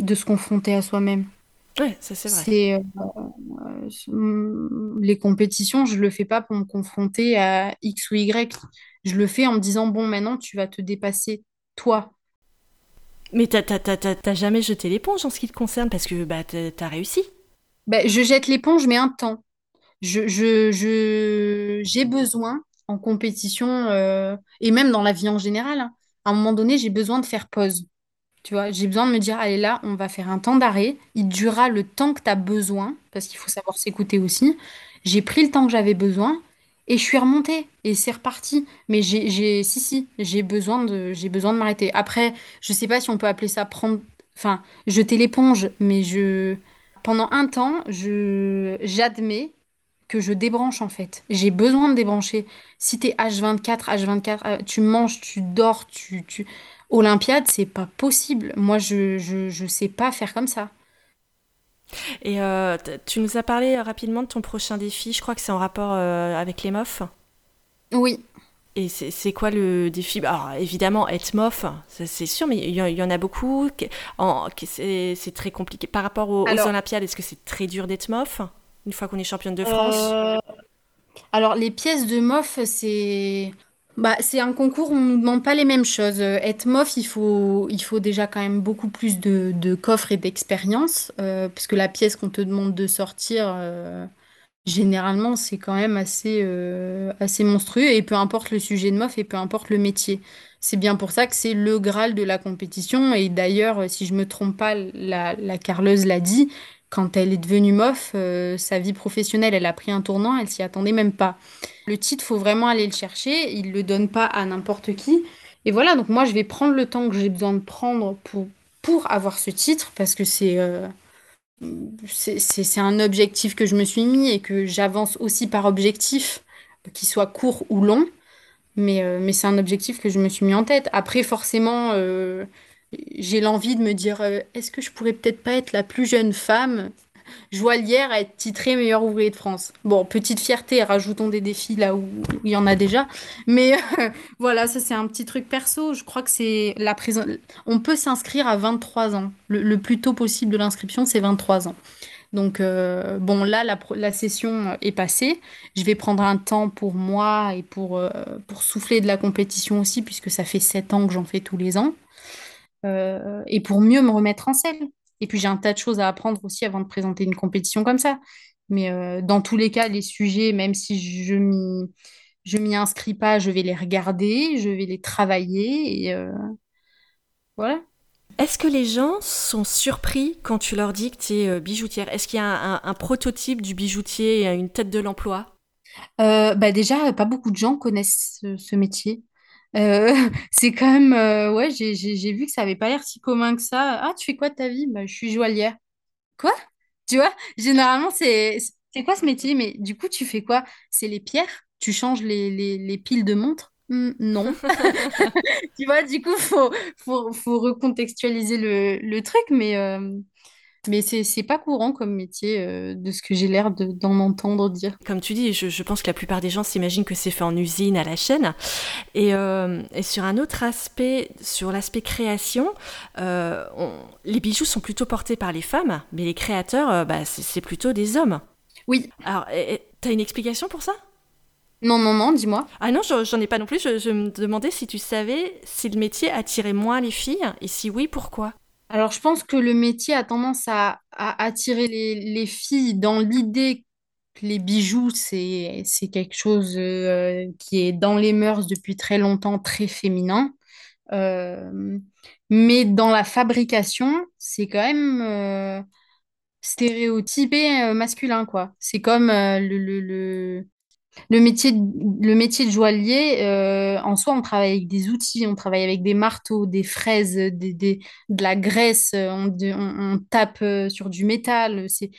Speaker 2: de se confronter à soi-même.
Speaker 1: Ouais, ça c'est vrai.
Speaker 2: C'est, euh, euh, les compétitions, je le fais pas pour me confronter à X ou Y. Je le fais en me disant, bon, maintenant, tu vas te dépasser, toi.
Speaker 1: Mais t'as t'as- t'as- t'as- t'as jamais jeté l'éponge en ce qui te concerne parce que bah t'as réussi.
Speaker 2: Ben, je jette l'éponge, mais un temps. Je, je, je- j'ai besoin en compétition euh, et même dans la vie en général, hein, à un moment donné, j'ai besoin de faire pause. Tu vois, j'ai besoin de me dire, allez là, on va faire un temps d'arrêt. Il durera le temps que tu as besoin, parce qu'il faut savoir s'écouter aussi. J'ai pris le temps que j'avais besoin et je suis remontée et c'est reparti. Mais j'ai, j'ai, si, si, j'ai besoin de, j'ai besoin de m'arrêter. Après, je sais pas si on peut appeler ça prendre, enfin, jeter l'éponge, mais je, pendant un temps, je, j'admets que je débranche en fait. J'ai besoin de débrancher. Si t'es H24, H24, euh, tu manges, tu dors, tu, tu... Olympiade, c'est pas possible. Moi, je, je, je sais pas faire comme ça.
Speaker 1: Et euh, tu nous as parlé euh, rapidement de ton prochain défi. Je crois que c'est en rapport euh, avec les MOF.
Speaker 2: Oui.
Speaker 1: Et c'est c'est quoi le défi? Bah, Alors, évidemment, être MOF, c'est sûr, mais il y, en il y en a beaucoup. C'est c'est très compliqué. Par rapport aux, aux
Speaker 2: Alors,
Speaker 1: Olympiades, est-ce que c'est très dur d'être MOF? Une fois qu'on est championne de France?
Speaker 2: euh, alors les pièces de MOF, c'est bah, c'est un concours où on nous demande pas les mêmes choses. Euh, Être MOF, il faut, il faut déjà quand même beaucoup plus de, de coffre et d'expérience, euh, parce que la pièce qu'on te demande de sortir, euh, Généralement, c'est quand même assez, euh, assez monstrueux et peu importe le sujet de MOF et peu importe le métier. C'est bien pour ça que c'est le Graal de la compétition. Et d'ailleurs, si je me trompe pas, la carleuse l'a dit, quand elle est devenue MOF, euh, sa vie professionnelle, elle a pris un tournant, elle s'y attendait même pas. Le titre, faut vraiment aller le chercher. Il le donne pas à n'importe qui. Et voilà, donc moi, je vais prendre le temps que j'ai besoin de prendre pour, pour avoir ce titre parce que c'est... euh, c'est un objectif que je me suis mis et que j'avance aussi par objectif, qu'il soit court ou long, mais, euh, mais c'est un objectif que je me suis mis en tête. Après, forcément, j'ai l'envie de me dire, euh, est-ce que je pourrais peut-être pas être la plus jeune femme joaillière à être titrée meilleur ouvrier de France? Bon, petite fierté, rajoutons des défis là où, il y en a déjà. Mais <laughs> voilà, ça c'est un petit truc perso. Je crois que c'est la prison. On peut s'inscrire à 23 ans. Le, le plus tôt possible de l'inscription, c'est 23 ans. Donc, euh, bon, là, la, la session est passée. Je vais prendre un temps pour moi et pour, euh, pour souffler de la compétition aussi, puisque ça fait sept ans que j'en fais tous les ans, euh, et pour mieux me remettre en selle. Et puis, j'ai un tas de choses à apprendre aussi avant de présenter une compétition comme ça. Mais euh, dans tous les cas, les sujets, même si je m'y, je m'y inscris pas, je vais les regarder, je vais les travailler, et euh, voilà.
Speaker 1: Est-ce que les gens sont surpris quand tu leur dis que tu es bijoutière? Est-ce qu'il y a un, un- un prototype du bijoutier et une tête de l'emploi?
Speaker 2: Euh, bah déjà, pas beaucoup de gens connaissent ce, ce métier. Euh, <laughs> c'est quand même, euh, ouais, j'ai vu que ça avait pas l'air si commun que ça. Ah, tu fais quoi de ta vie? Bah, je suis joaillière. Quoi? Tu vois, généralement, c'est c'est quoi ce métier? Mais du coup, tu fais quoi? C'est les pierres? Tu changes les, les, les piles de montres? Hmm, non. <laughs> <laughs> Tu vois, du coup, faut, faut, faut recontextualiser le, le truc, mais, euh, mais c'est pas courant comme métier euh, de ce que j'ai l'air de- d'en entendre dire.
Speaker 1: Comme tu dis, je, je pense que la plupart des gens s'imaginent que c'est fait en usine à la chaîne. Et, euh, et sur un autre aspect, sur l'aspect création, euh, on- les bijoux sont plutôt portés par les femmes, mais les créateurs, bah, c'est plutôt des hommes.
Speaker 2: Oui,
Speaker 1: Alors, t'as une explication pour ça?
Speaker 2: non, non, non, dis-moi.
Speaker 1: Ah non, je- j'en ai pas non plus. Je, je me demandais si tu savais si le métier attirait moins les filles, et si oui, pourquoi?
Speaker 2: Alors, je pense que le métier a tendance à, attirer les, les filles dans l'idée que les bijoux, c'est, c'est quelque chose euh, qui est dans les mœurs depuis très longtemps, très féminin. Euh, mais dans la fabrication, c'est quand même, euh, stéréotypé masculin, quoi. C'est comme le, le, le métier de, le métier de joaillier. euh, en soi, on travaille avec des outils, on travaille avec des marteaux, des fraises, des, des- de la graisse, euh, on, de- on- tape euh, sur du métal. C'est,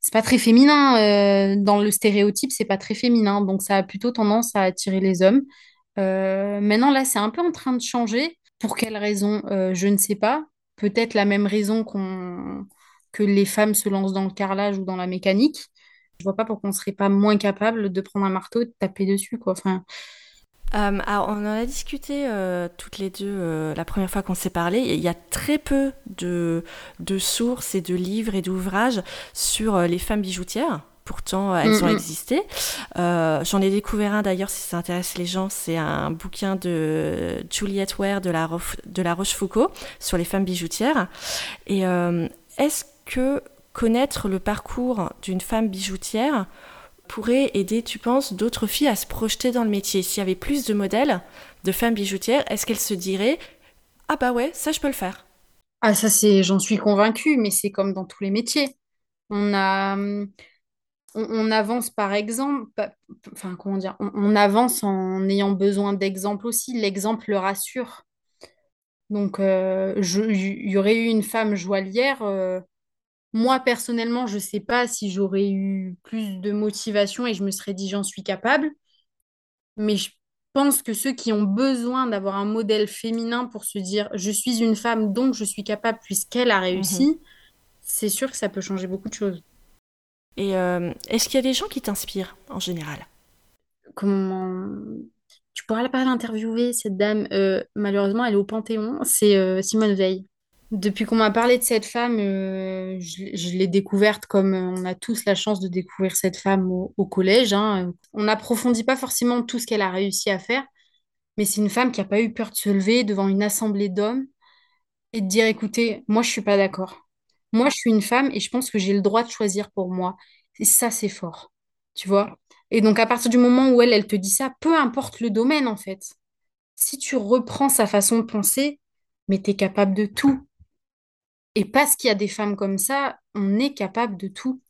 Speaker 2: c'est pas très féminin. dans le stéréotype, c'est pas très féminin. Donc, ça a plutôt tendance à attirer les hommes. Maintenant, là, c'est un peu en train de changer. Pour quelle raison? Je ne sais pas. Peut-être la même raison qu'on que les femmes se lancent dans le carrelage ou dans la mécanique. Je vois pas pourquoi on serait pas moins capable de prendre un marteau et de taper dessus, quoi. Enfin,
Speaker 1: Euh, alors, on en a discuté euh, toutes les deux euh, la première fois qu'on s'est parlé. Il y a très peu de, de sources et de livres et d'ouvrages sur les femmes bijoutières. Pourtant, elles ont
Speaker 2: mm, mm.
Speaker 1: existé. J'en ai découvert un d'ailleurs, si ça intéresse les gens. C'est un bouquin de Juliette Ware de la, Rof- de la Rochefoucauld sur les femmes bijoutières. Et est-ce que connaître le parcours d'une femme bijoutière pourrait aider, tu penses, d'autres filles à se projeter dans le métier S'il y avait plus de modèles de femmes bijoutières, est-ce qu'elles se diraient Ah bah ouais, ça je peux le faire
Speaker 2: Ah, ça, c'est, j'en suis convaincue, mais c'est comme dans tous les métiers. On a, on, avance par exemple, enfin, comment dire, on, avance en ayant besoin d'exemples aussi. L'exemple le rassure. Donc, euh, il y aurait eu une femme joaillière. euh, moi, personnellement, je ne sais pas si j'aurais eu plus de motivation et je me serais dit j'en suis capable. Mais je pense que ceux qui ont besoin d'avoir un modèle féminin pour se dire je suis une femme, donc je suis capable puisqu'elle a
Speaker 1: Mhm.
Speaker 2: réussi, c'est sûr que ça peut changer beaucoup de choses.
Speaker 1: Et euh, est-ce qu'il y a des gens qui t'inspirent en général?
Speaker 2: Comment... Tu pourras pas l'interviewer, cette dame? Euh, malheureusement, elle est au Panthéon. C'est euh, Simone Veil. Depuis qu'on m'a parlé de cette femme, euh, je, l'ai découverte comme euh, on a tous la chance de découvrir cette femme au, collège. hein. On n'approfondit pas forcément tout ce qu'elle a réussi à faire, mais c'est une femme qui n'a pas eu peur de se lever devant une assemblée d'hommes et de dire, écoutez, moi, je suis pas d'accord. Moi, je suis une femme et je pense que j'ai le droit de choisir pour moi. Et ça, c'est fort, tu vois. Et donc, à partir du moment où elle, elle te dit ça, peu importe le domaine, en fait, si tu reprends sa façon de penser, mais tu es capable de tout. Et parce qu'il y a des femmes comme ça, on est capable de tout.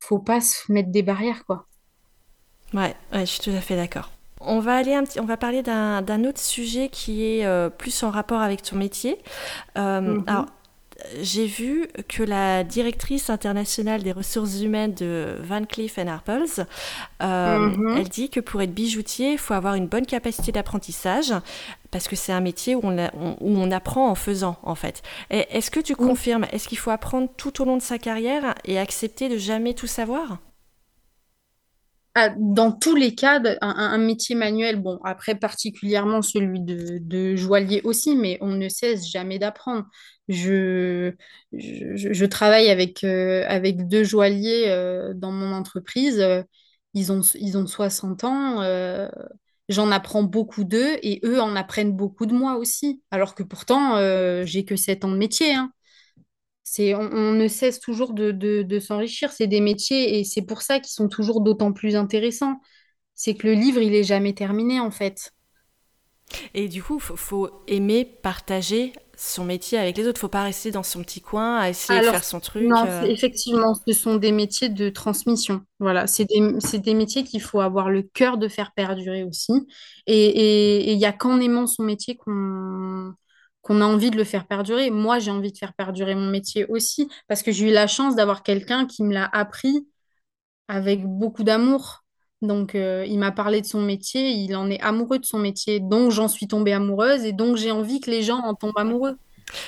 Speaker 2: Faut pas se mettre des barrières, quoi.
Speaker 1: Ouais, ouais, je suis tout à fait d'accord. On va aller un petit, on va parler d'un autre sujet qui est euh, plus en rapport avec ton métier. Euh, alors,
Speaker 2: Mhm.
Speaker 1: J'ai vu que la directrice internationale des ressources humaines de Van Cleef Arpels, euh,
Speaker 2: Mhm.
Speaker 1: elle dit que pour être bijoutier, il faut avoir une bonne capacité d'apprentissage parce que c'est un métier où on, a- on- où on apprend en faisant, en fait. Est-ce que tu
Speaker 2: Oui.
Speaker 1: confirmes, est-ce qu'il faut apprendre tout au long de sa carrière et accepter de jamais tout savoir?
Speaker 2: Ah, Dans tous les cas, de- un, métier manuel, bon, après particulièrement celui de, joaillier aussi, mais on ne cesse jamais d'apprendre. Je, travaille avec, euh, avec deux joailliers euh, dans mon entreprise. Euh, Ils ont, ils ont 60 ans. j'en apprends beaucoup d'eux et eux en apprennent beaucoup de moi aussi. Alors que pourtant, j'ai que 7 ans de métier, hein. C'est, on, on ne cesse toujours de, de- de s'enrichir. C'est des métiers et c'est pour ça qu'ils sont toujours d'autant plus intéressants. C'est que le livre, il est jamais terminé en fait.
Speaker 1: Et du coup, il faut, faut aimer partager son métier avec les autres. Faut pas rester dans son petit coin à essayer de faire son truc.
Speaker 2: non,
Speaker 1: euh.
Speaker 2: effectivement, ce sont des métiers de transmission. Voilà, c'est des, des métiers qu'il faut avoir le cœur de faire perdurer aussi. Et il y a qu'en aimant son métier qu'on qu'on a envie de le faire perdurer. Moi, j'ai envie de faire perdurer mon métier aussi parce que j'ai eu la chance d'avoir quelqu'un qui me l'a appris avec beaucoup d'amour. Donc, euh, il m'a parlé de son métier, il en est amoureux de son métier, donc j'en suis tombée amoureuse et donc j'ai envie que les gens en tombent amoureux,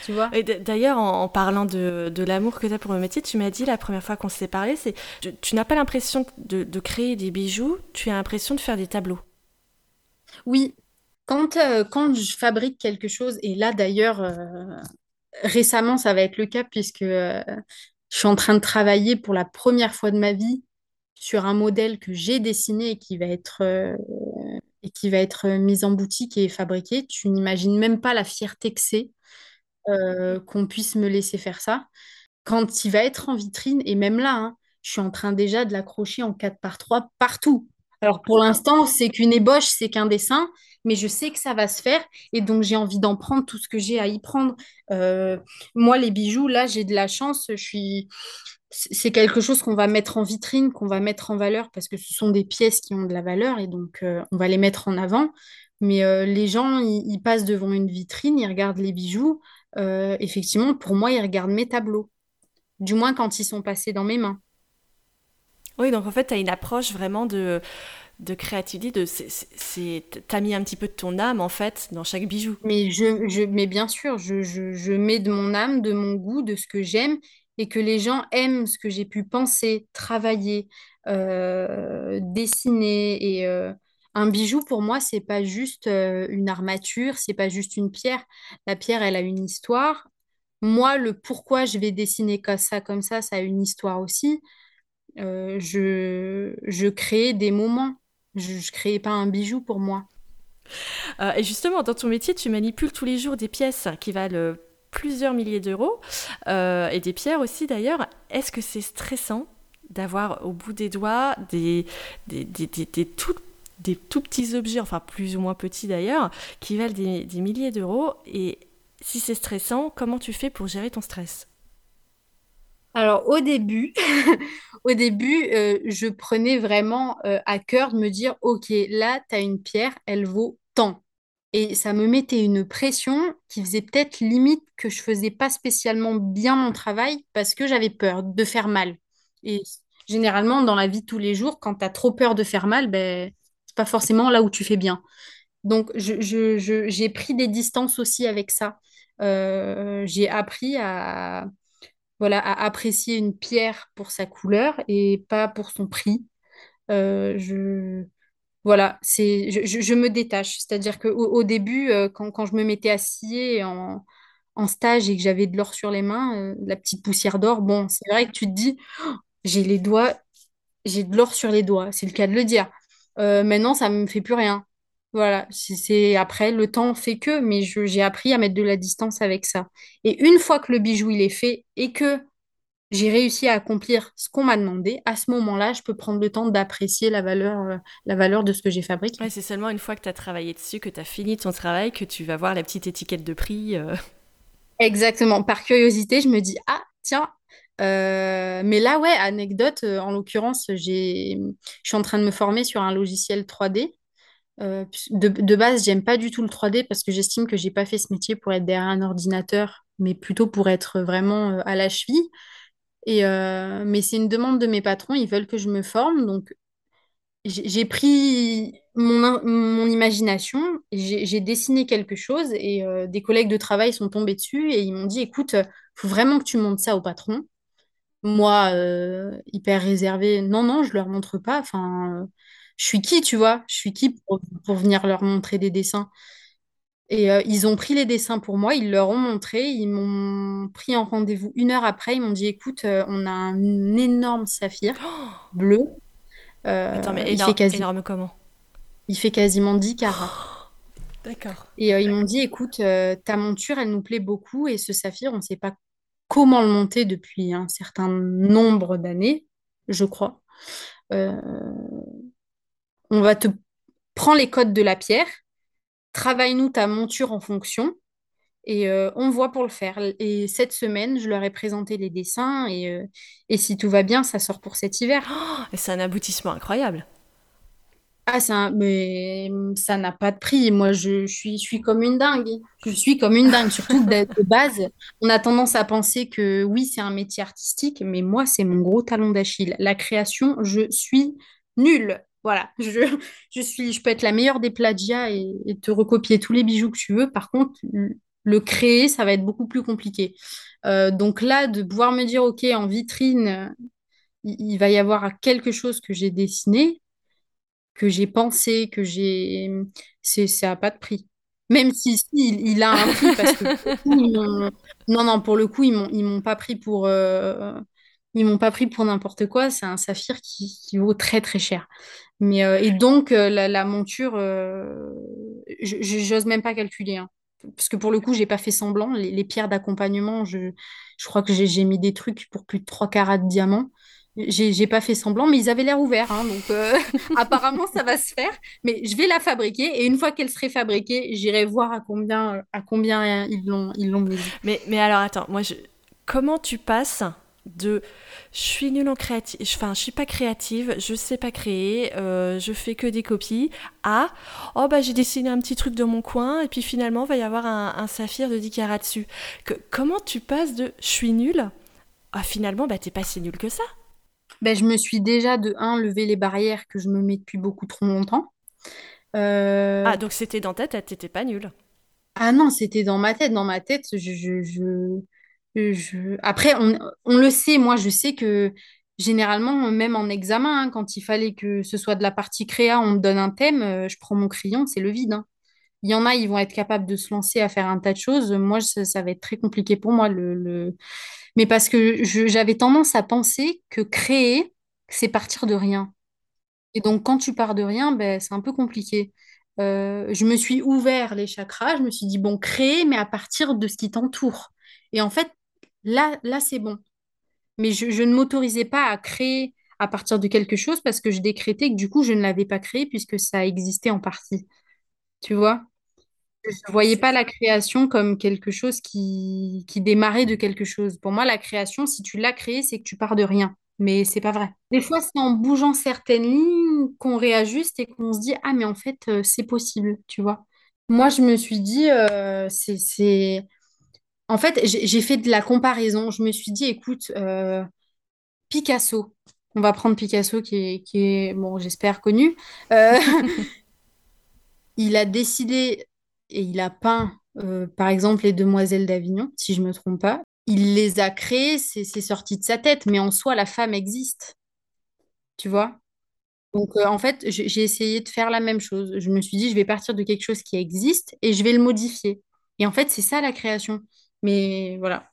Speaker 2: tu vois.
Speaker 1: Et d'ailleurs, en, en parlant de, de l'amour que tu as pour le métier, tu m'as dit la première fois qu'on s'est parlé, c'est tu, tu n'as pas l'impression de, de créer des bijoux, tu as l'impression de faire des tableaux.
Speaker 2: Oui, quand, euh, quand je fabrique quelque chose, et là d'ailleurs, euh, récemment, ça va être le cas puisque euh, je suis en train de travailler pour la première fois de ma vie sur un modèle que j'ai dessiné et qui va être, mis en boutique et fabriqué. Tu n'imagines même pas la fierté que c'est qu'on puisse me laisser faire ça. Quand il va être en vitrine, et même là, hein, je suis en train déjà de l'accrocher en 4 par 3 partout. Alors pour l'instant, c'est qu'une ébauche, c'est qu'un dessin, mais je sais que ça va se faire et donc j'ai envie d'en prendre tout ce que j'ai à y prendre. Euh, moi, les bijoux, là, j'ai de la chance. Je suis, c'est quelque chose qu'on va mettre en vitrine, qu'on va mettre en valeur parce que ce sont des pièces qui ont de la valeur et donc euh, on va les mettre en avant. Mais euh, les gens, ils, passent devant une vitrine, ils regardent les bijoux. Effectivement, pour moi, ils regardent mes tableaux, du moins quand ils sont passés dans mes mains.
Speaker 1: Oui, donc en fait, tu as une approche vraiment de, de créativité, de c'est t'as mis un petit peu de ton âme en fait dans chaque bijou.
Speaker 2: Mais bien sûr, je, mets de mon âme, de mon goût, de ce que j'aime et que les gens aiment ce que j'ai pu penser, travailler, euh, dessiner. Et euh, un bijou, pour moi, c'est pas juste euh, une armature, c'est pas juste une pierre. La pierre, elle a une histoire. Moi, le pourquoi je vais dessiner comme ça, comme ça, ça a une histoire aussi. je crée des moments. Je ne créais pas un bijou pour moi.
Speaker 1: et justement, dans ton métier, tu manipules tous les jours des pièces qui valent plusieurs milliers d'euros, euh, et des pierres aussi d'ailleurs. Est-ce que c'est stressant d'avoir au bout des doigts des, des, des, des, tout, des tout petits objets, enfin plus ou moins petits d'ailleurs, qui valent des, milliers d'euros? Et si c'est stressant, comment tu fais pour gérer ton stress?
Speaker 2: Alors au début, <laughs> au début, euh, je prenais vraiment euh, à cœur de me dire, ok, là, tu as une pierre, elle vaut tant. Et ça me mettait une pression qui faisait peut-être limite que je faisais pas spécialement bien mon travail parce que j'avais peur de faire mal. Et généralement, dans la vie de tous les jours, quand tu as trop peur de faire mal, ben, c'est pas forcément là où tu fais bien. Donc, j'ai je, je, pris des distances aussi avec ça. Euh, j'ai appris à, à apprécier une pierre pour sa couleur et pas pour son prix. Euh, je, voilà, c'est, je, me détache. C'est-à-dire qu'au au début, euh, quand, je me mettais à scier en, stage et que j'avais de l'or sur les mains, euh, la petite poussière d'or, bon, c'est vrai que tu te dis, oh, j'ai les doigts, j'ai de l'or sur les doigts, c'est le cas de le dire. Maintenant, ça me fait plus rien. Voilà, c'est après, le temps fait que, mais j'ai appris à mettre de la distance avec ça. Et une fois que le bijou il est fait et que j'ai réussi à accomplir ce qu'on m'a demandé, à ce moment-là, je peux prendre le temps d'apprécier la valeur, euh, la valeur de ce que j'ai fabriqué.
Speaker 1: c'est seulement une fois que tu as travaillé dessus, que tu as fini ton travail, que tu vas voir la petite étiquette de prix. Euh.
Speaker 2: Exactement. Par curiosité, je me dis, ah, tiens. Euh, mais là, ouais, anecdote, en l'occurrence, j'ai... je suis en train de me former sur un logiciel 3D. De, de base, j'aime pas du tout le 3D parce que j'estime que j'ai pas fait ce métier pour être derrière un ordinateur, mais plutôt pour être vraiment à la cheville. Et, euh, mais c'est une demande de mes patrons, ils veulent que je me forme. Donc, j'ai pris mon, imagination, j'ai dessiné quelque chose et euh, des collègues de travail sont tombés dessus et ils m'ont dit, écoute, faut vraiment que tu montres ça au patron. Moi, euh, hyper réservée, non, non, je leur montre pas. Enfin, je suis qui, tu vois? Je suis qui pour, pour venir leur montrer des dessins? Et euh, ils ont pris les dessins pour moi, ils leur ont montré, ils m'ont pris en rendez-vous une heure après, ils m'ont dit, écoute, euh, on a un énorme saphir <gasps> bleu.
Speaker 1: Euh, Attends, mais il fait énorme comment?
Speaker 2: Il fait quasiment 10 <gasps> carats.
Speaker 1: D'accord.
Speaker 2: Et ils m'ont dit, écoute, ta monture, elle nous plaît beaucoup, et ce saphir, on ne sait pas comment le monter depuis un certain nombre d'années, je crois. On va te prendre les codes de la pierre travaille-nous ta monture en fonction et euh, on voit pour le faire. Et cette semaine, je leur ai présenté les dessins et, euh, et si tout va bien, ça sort pour cet hiver.
Speaker 1: Oh, c'est un aboutissement incroyable.
Speaker 2: Ah, un... mais ça n'a pas de prix. Moi, je, suis, je suis comme une dingue. Je suis comme une dingue, surtout de, de base. On a tendance à penser que oui, c'est un métier artistique, mais moi, c'est mon gros talon d'Achille. La création, je suis nulle. Voilà, je, je, suis, je peux être la meilleure des plagiats et, te recopier tous les bijoux que tu veux. Par contre, le créer, ça va être beaucoup plus compliqué. Euh, donc là, de pouvoir me dire, OK, en vitrine, il, va y avoir quelque chose que j'ai dessiné, que j'ai pensé, que j'ai... C'est, ça n'a pas de prix. Même si, il, a un prix, parce que non, non, pour le coup, ils ils m'ont pas pris pour... Euh, ils m'ont pas pris pour n'importe quoi. C'est un saphir qui, vaut très très cher. Mais, euh, et donc, euh, la, monture, euh, je n'ose même pas calculer. Hein. Parce que pour le coup, j'ai pas fait semblant. Les, pierres d'accompagnement, je, je, crois que j'ai mis des trucs pour plus de 3 carats de diamant. J'ai pas fait semblant, mais ils avaient l'air ouverts. Hein, donc, <laughs> apparemment, ça va se faire. Mais je vais la fabriquer. Et une fois qu'elle serait fabriquée, j'irai voir à combien, à combien ils l'ont mis.
Speaker 1: Mais, mais alors, attends, moi, je... comment tu passes de je suis nulle en créative, enfin je suis pas créative, je sais pas créer, euh, je fais que des copies, à oh bah j'ai dessiné un petit truc de mon coin et puis finalement il va y avoir un, saphir de 10 carats dessus. Que, comment tu passes de je suis nulle à finalement bah t'es pas si nulle que ça?
Speaker 2: Ben, je me suis déjà de un levé les barrières que je me mets depuis beaucoup trop longtemps.
Speaker 1: Euh, ah donc c'était dans ta tête, t'étais pas nulle.
Speaker 2: Ah non, c'était dans ma tête. Dans ma tête, je, je, je... Après, on, on, le sait, moi, je sais que généralement, même en examen, hein, quand il fallait que ce soit de la partie créa, on me donne un thème, euh, je prends mon crayon, c'est le vide. Hein. Il y en a, ils vont être capables de se lancer à faire un tas de choses. Moi, ça, va être très compliqué pour moi. Le, le... Mais parce que j'avais tendance à penser que créer, c'est partir de rien. Et donc, quand tu pars de rien, ben, c'est un peu compliqué. Euh, je me suis ouvert les chakras, je me suis dit, bon, créer, mais à partir de ce qui t'entoure. Et en fait, là, là c'est bon. Mais je, ne m'autorisais pas à créer à partir de quelque chose parce que je décrétais que du coup, je ne l'avais pas créé puisque ça existait en partie. Tu vois? Je ne voyais pas la création comme quelque chose qui, qui démarrait de quelque chose. Pour moi, la création, si tu l'as créée, c'est que tu pars de rien. Mais c'est pas vrai. Des fois, c'est en bougeant certaines lignes qu'on réajuste et qu'on se dit, ah, mais en fait, euh, c'est possible, tu vois. Moi, je me suis dit, euh, c'est en fait, j'ai fait de la comparaison. Je me suis dit, écoute, euh, Picasso, on va prendre Picasso qui est, bon, j'espère connu. Euh, <laughs> il a décidé et il a peint, euh, par exemple, les Demoiselles d'Avignon, si je ne me trompe pas. Il les a créées, c'est sorti de sa tête, mais en soi, la femme existe. Tu vois? Donc, en fait, j'ai essayé de faire la même chose. Je me suis dit, je vais partir de quelque chose qui existe et je vais le modifier. Et en fait, c'est ça la création. Mais voilà.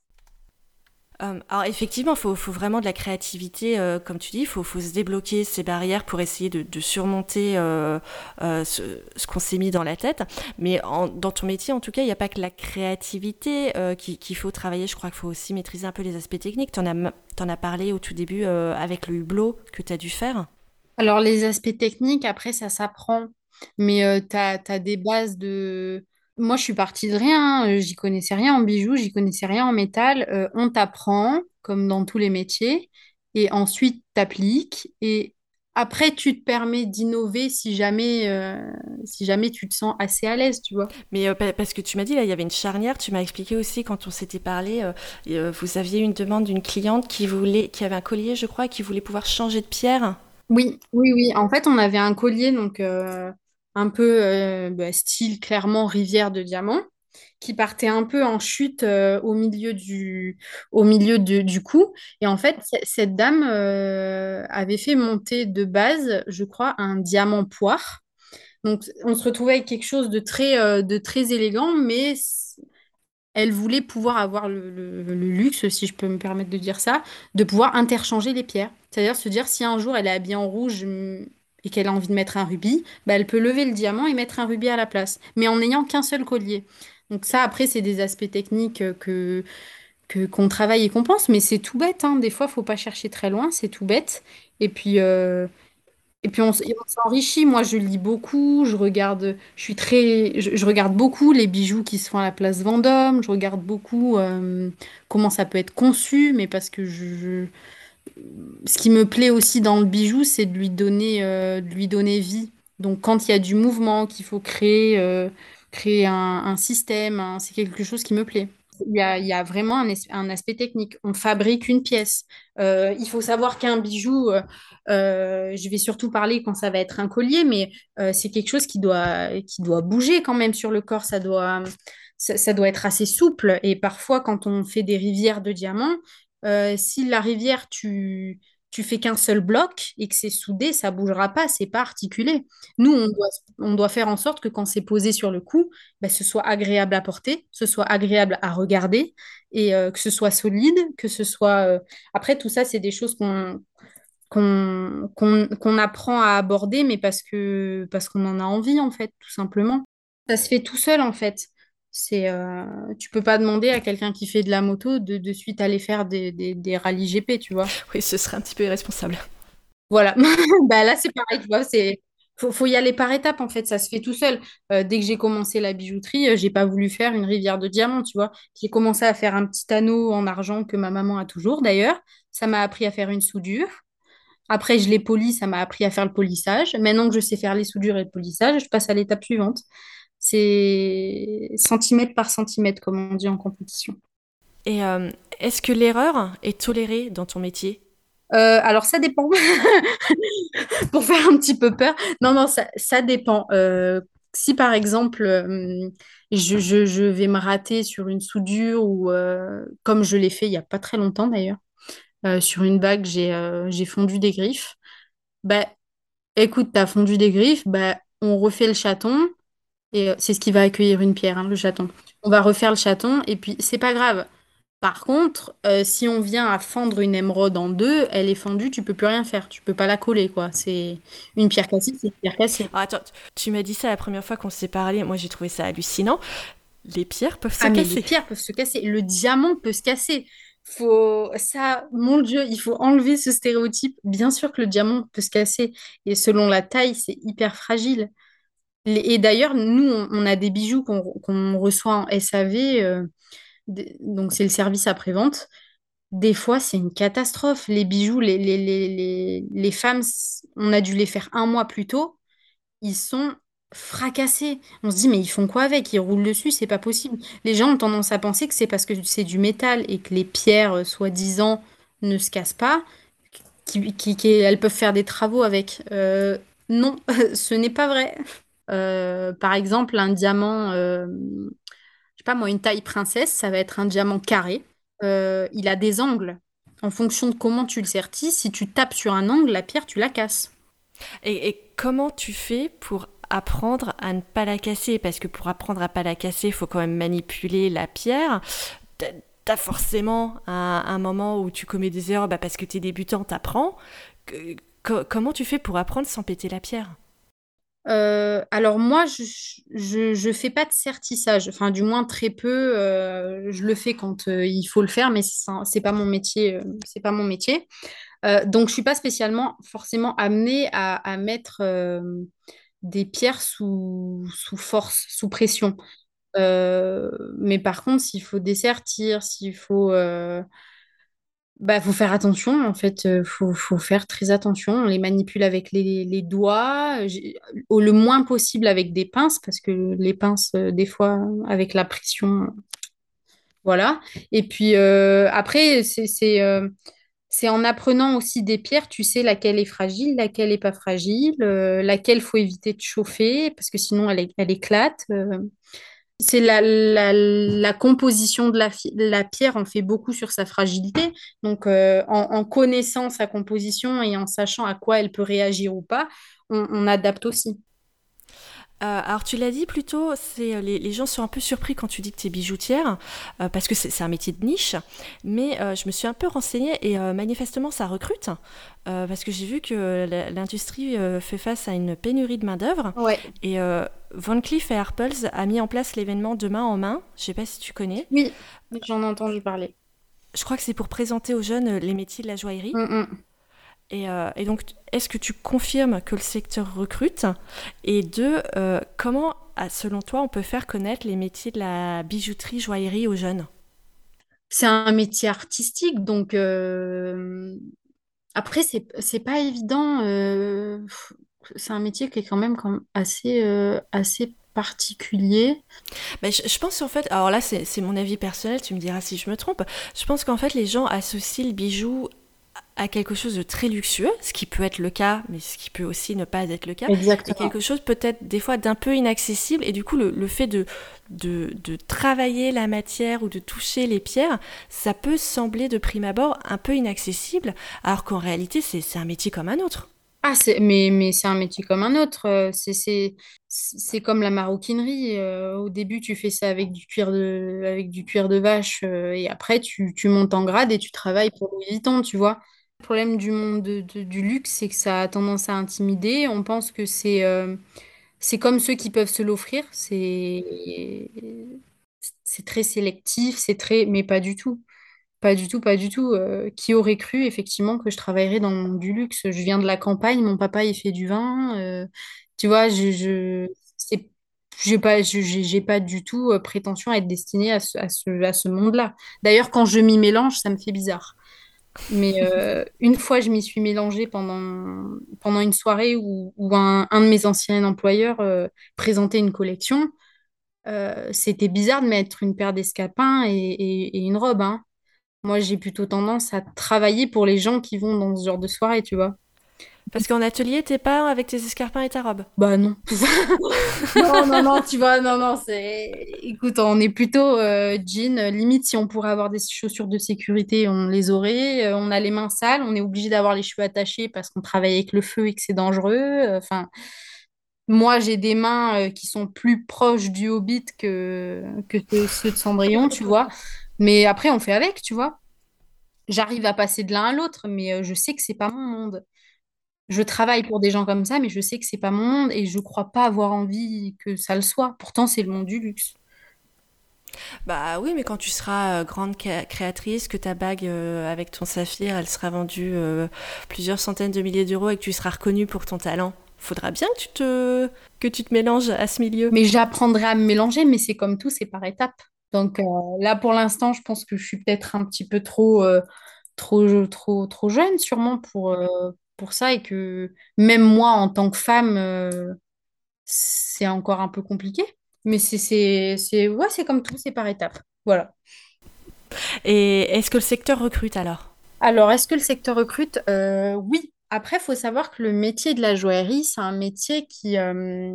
Speaker 1: Euh, alors effectivement, il faut, faut, vraiment de la créativité, euh, comme tu dis, il faut, faut, se débloquer ces barrières pour essayer de, de surmonter euh, ce, ce qu'on s'est mis dans la tête. Mais en, dans ton métier, en tout cas, il n'y a pas que la créativité qu'il faut travailler, je crois qu'il faut aussi maîtriser un peu les aspects techniques. Tu en, en, as parlé au tout début avec le hublot que tu as dû faire.
Speaker 2: Alors les aspects techniques, après, ça s'apprend, mais tu as, as des bases de moi, je suis partie de rien. hein. J'y connaissais rien en bijoux, j'y connaissais rien en métal. Euh, on t'apprend, comme dans tous les métiers, et ensuite t'appliques. Et après, tu te permets d'innover si jamais, euh, si jamais tu te sens assez à l'aise, tu vois.
Speaker 1: Mais euh, parce que tu m'as dit, là, il y avait une charnière. Tu m'as expliqué aussi quand on s'était parlé, vous aviez une demande d'une cliente qui voulait, qui avait un collier, je crois, qui voulait pouvoir changer de pierre.
Speaker 2: Oui, oui, oui. En fait, on avait un collier, donc un peu euh, bah, style clairement rivière de diamants, qui partait un peu en chute euh, au milieu du, au milieu du cou. Et en fait, cette dame euh, avait fait monter de base, je crois, un diamant poire. Donc, on se retrouvait avec quelque chose de très, de très élégant, mais elle voulait pouvoir avoir le, luxe, si je peux me permettre de dire ça, de pouvoir interchanger les pierres. C'est-à-dire se dire, si un jour elle est habillée en rouge, qu'elle a envie de mettre un rubis, bah, elle peut lever le diamant et mettre un rubis à la place, mais en n'ayant qu'un seul collier. Donc ça, après, c'est des aspects techniques que qu'on travaille et qu'on pense, mais c'est tout bête. Hein. Des fois, faut pas chercher très loin, c'est tout bête. Et puis, euh, on, s'enrichit. Moi, je lis beaucoup, je regarde, je suis très, je, regarde beaucoup les bijoux qui se font à la place Vendôme. Je regarde beaucoup euh, comment ça peut être conçu, mais parce que je, ce qui me plaît aussi dans le bijou, c'est de lui donner, euh, de lui donner vie. Donc, quand il y a du mouvement, qu'il faut créer, euh, créer un, système, hein, c'est quelque chose qui me plaît. Il y a, vraiment un, aspect technique. On fabrique une pièce. Euh, il faut savoir qu'un bijou, je vais surtout parler quand ça va être un collier, mais c'est quelque chose qui doit, qui doit bouger quand même sur le corps. Ça doit, ça doit être assez souple. Et parfois, quand on fait des rivières de diamants, euh, si la rivière, tu, tu fais qu'un seul bloc et que c'est soudé, ça bougera pas, c'est pas articulé. Nous, on doit, on doit faire en sorte que quand c'est posé sur le cou, ben, ce soit agréable à porter, ce soit agréable à regarder et euh, que ce soit solide, que ce soit... Euh, Après, tout ça, c'est des choses qu'on qu'on apprend à aborder, mais parce que parce qu'on en a envie, en fait, tout simplement. Ça se fait tout seul, en fait. C'est, euh, tu peux pas demander à quelqu'un qui fait de la moto de, de suite aller faire des, des, des rallyes GP, tu vois.
Speaker 1: Oui, ce serait un petit peu irresponsable.
Speaker 2: Voilà. <laughs> bah là, c'est pareil, tu vois. C'est, Faut, faut y aller par étapes, en fait, ça se fait tout seul. Euh, dès que j'ai commencé la bijouterie, euh, j'ai pas voulu faire une rivière de diamants, tu vois. J'ai commencé à faire un petit anneau en argent que ma maman a toujours, d'ailleurs. Ça m'a appris à faire une soudure. Après, je l'ai poli, ça m'a appris à faire le polissage. Maintenant que je sais faire les soudures et le polissage, je passe à l'étape suivante. C'est centimètre par centimètre, comme on dit en compétition.
Speaker 1: Et euh, est-ce que l'erreur est tolérée dans ton métier?
Speaker 2: Euh, alors, ça dépend. <laughs> Pour faire un petit peu peur. Non, non, ça, ça dépend. Euh, si par exemple, je, je- je vais me rater sur une soudure ou euh, comme je l'ai fait il n'y a pas très longtemps d'ailleurs, sur une bague, j'ai j'ai fondu des griffes. Bah, écoute, tu as fondu des griffes, bah, on refait le chaton et euh, c'est ce qui va accueillir une pierre, hein, le chaton. On va refaire le chaton et puis c'est pas grave. Par contre, euh, si on vient à fendre une émeraude en deux, elle est fendue, tu peux plus rien faire. Tu peux pas la coller, quoi. C'est une pierre cassée, c'est une pierre cassée.
Speaker 1: Ah, attends, tu m'as dit ça la première fois qu'on s'est parlé. Moi, j'ai trouvé ça hallucinant. Les pierres peuvent se
Speaker 2: Ah, mais les
Speaker 1: casser.
Speaker 2: pierres peuvent se casser. Le diamant peut se casser. Faut ça, mon Dieu, il faut enlever ce stéréotype. Bien sûr que le diamant peut se casser et selon la taille, c'est hyper fragile. Et d'ailleurs, nous, on, a des bijoux qu'on reçoit en SAV, euh, donc c'est le service après-vente. Des fois, c'est une catastrophe. Les bijoux, les, les, les, les, femmes, on a dû les faire un mois plus tôt. Ils sont fracassés. On se dit, mais ils font quoi avec? Ils roulent dessus, c'est pas possible. Les gens ont tendance à penser que c'est parce que c'est du métal et que les pierres, euh, soi-disant, ne se cassent pas, qui, qui- qui- elles peuvent faire des travaux avec. Euh, non, <laughs> ce n'est pas vrai. Euh, par exemple, un diamant, euh, je sais pas moi, une taille princesse, ça va être un diamant carré. Euh, il a des angles. En fonction de comment tu le sertis, si tu tapes sur un angle, la pierre, tu la casses.
Speaker 1: Et, comment tu fais pour apprendre à ne pas la casser? Parce que pour apprendre à pas la casser, il faut quand même manipuler la pierre. T'as forcément un, moment où tu commets des erreurs bah, parce que t'es débutant, t'apprends. Comment tu fais pour apprendre sans péter la pierre?
Speaker 2: Euh, alors moi, je, je fais pas de sertissage, enfin du moins très peu. euh, je le fais quand euh, il faut le faire, mais c'est pas mon métier. c'est pas mon métier. Donc je suis pas spécialement forcément amenée à, à mettre des pierres sous, sous force, sous pression. Mais par contre, s'il faut dessertir, s'il faut, bah, faut faire attention. En fait, euh, faut, faut faire très attention. On les manipule avec les, les doigts, j'ai- au le moins possible avec des pinces, parce que les pinces, euh, des fois, avec la pression, voilà. Et puis euh, après, c'est, euh, en apprenant aussi des pierres, tu sais laquelle est fragile, laquelle est pas fragile, euh, laquelle faut éviter de chauffer, parce que sinon elle, elle éclate. C'est la, la, composition de la, la pierre en fait beaucoup sur sa fragilité. Donc, euh, en, connaissant sa composition et en sachant à quoi elle peut réagir ou pas, on, on adapte aussi.
Speaker 1: Euh, alors tu l'as dit plus tôt, c'est, euh, les, les gens sont un peu surpris quand tu dis que tu es bijoutière, euh, parce que c'est c'est un métier de niche, mais euh, je me suis un peu renseignée et manifestement ça recrute, parce que j'ai vu que la- l'industrie fait face à une pénurie de main-d'œuvre,
Speaker 2: Ouais.
Speaker 1: et Van Cleef et Arpels a mis en place l'événement de main en main, je sais pas si tu connais,
Speaker 2: Oui, j'en ai entendu parler.
Speaker 1: je crois que c'est pour présenter aux jeunes les métiers de la joaillerie,
Speaker 2: Mm, mm.
Speaker 1: Et, euh, et donc, est-ce que tu confirmes que le secteur recrute? Et deux, euh, comment, selon toi, on peut faire connaître les métiers de la bijouterie, joaillerie aux jeunes?
Speaker 2: C'est un métier artistique, donc euh, après, c'est, pas évident. euh, c'est un métier qui est quand même, quand même assez, assez particulier.
Speaker 1: Ben, je, je pense en fait, alors là c'est c'est mon avis personnel, tu me diras si je me trompe, je pense qu'en fait les gens associent le bijou à quelque chose de très luxueux, ce qui peut être le cas, mais ce qui peut aussi ne pas être le cas, et
Speaker 2: Exactement.
Speaker 1: quelque chose peut-être des fois d'un peu inaccessible, et du coup le, le fait de, de, de travailler la matière ou de toucher les pierres, ça peut sembler de prime abord un peu inaccessible, alors qu'en réalité c'est un métier comme un autre.
Speaker 2: Ah, c'est, mais, mais c'est un métier comme un autre. euh, c'est comme la maroquinerie. euh, au début, tu fais ça avec du cuir de, avec du cuir de vache euh, et après, tu, tu montes en grade et tu travailles pour Louis Vuitton, tu vois. Le problème du monde de- de- du luxe, c'est que ça a tendance à intimider. On pense que c'est euh, comme ceux qui peuvent se l'offrir. C'est très sélectif, c'est très... Mais pas du tout. Pas du tout, pas du tout. Euh, qui aurait cru effectivement que je travaillerais dans du luxe? Je viens de la campagne, mon papa il fait du vin. euh, Tu vois, je, je, pas, pas du tout prétention à être destinée à ce, à ce, à ce monde-là. D'ailleurs, quand je m'y mélange, ça me fait bizarre. Mais euh, une fois, je m'y suis mélangée pendant, pendant une soirée où, un, un de mes anciens employeurs euh, présentait une collection. Euh, c'était bizarre de mettre une paire d'escapins et une robe, hein. Moi, j'ai plutôt tendance à travailler pour les gens qui vont dans ce genre de soirée, tu vois.
Speaker 1: Parce qu'en atelier, t'es pas avec tes escarpins et ta robe.
Speaker 2: Bah non. <laughs> Non, non, non, tu vois, non, non, c'est... Écoute, on est plutôt euh, jean. Limite, si on pourrait avoir des chaussures de sécurité, on les aurait. Euh, on a les mains sales, on est obligé d'avoir les cheveux attachés parce qu'on travaille avec le feu et que c'est dangereux. Euh, Enfin, moi, j'ai des mains euh, qui sont plus proches du Hobbit que, que ceux ceux de Cendrillon, tu vois. Mais après, on fait avec, tu vois. J'arrive à passer de l'un à l'autre, mais euh, je sais que c'est pas mon monde. Je travaille pour des gens comme ça, mais je sais que c'est pas mon monde et je crois pas avoir envie que ça le soit. Pourtant, c'est le monde du luxe.
Speaker 1: Bah oui, mais quand tu seras euh, grande créatrice, que ta bague euh, avec ton saphir, elle sera vendue euh, plusieurs centaines de milliers d'euros et que tu seras reconnue pour ton talent, faudra bien que tu te, que tu te mélanges à ce milieu.
Speaker 2: Mais j'apprendrai à me mélanger, mais c'est comme tout, c'est par étapes. Donc euh, là, pour l'instant, je pense que je suis peut-être un petit peu trop, trop, trop, trop jeune, sûrement, pour, pour ça, et que même moi, en tant que femme, euh, c'est encore un peu compliqué. Mais c'est, ouais, c'est comme tout, c'est par étapes. Voilà.
Speaker 1: Et est-ce que le secteur recrute alors?
Speaker 2: Alors, est-ce que le secteur recrute? Euh, oui. Après, il faut savoir que le métier de la joaillerie, c'est un métier qui, euh,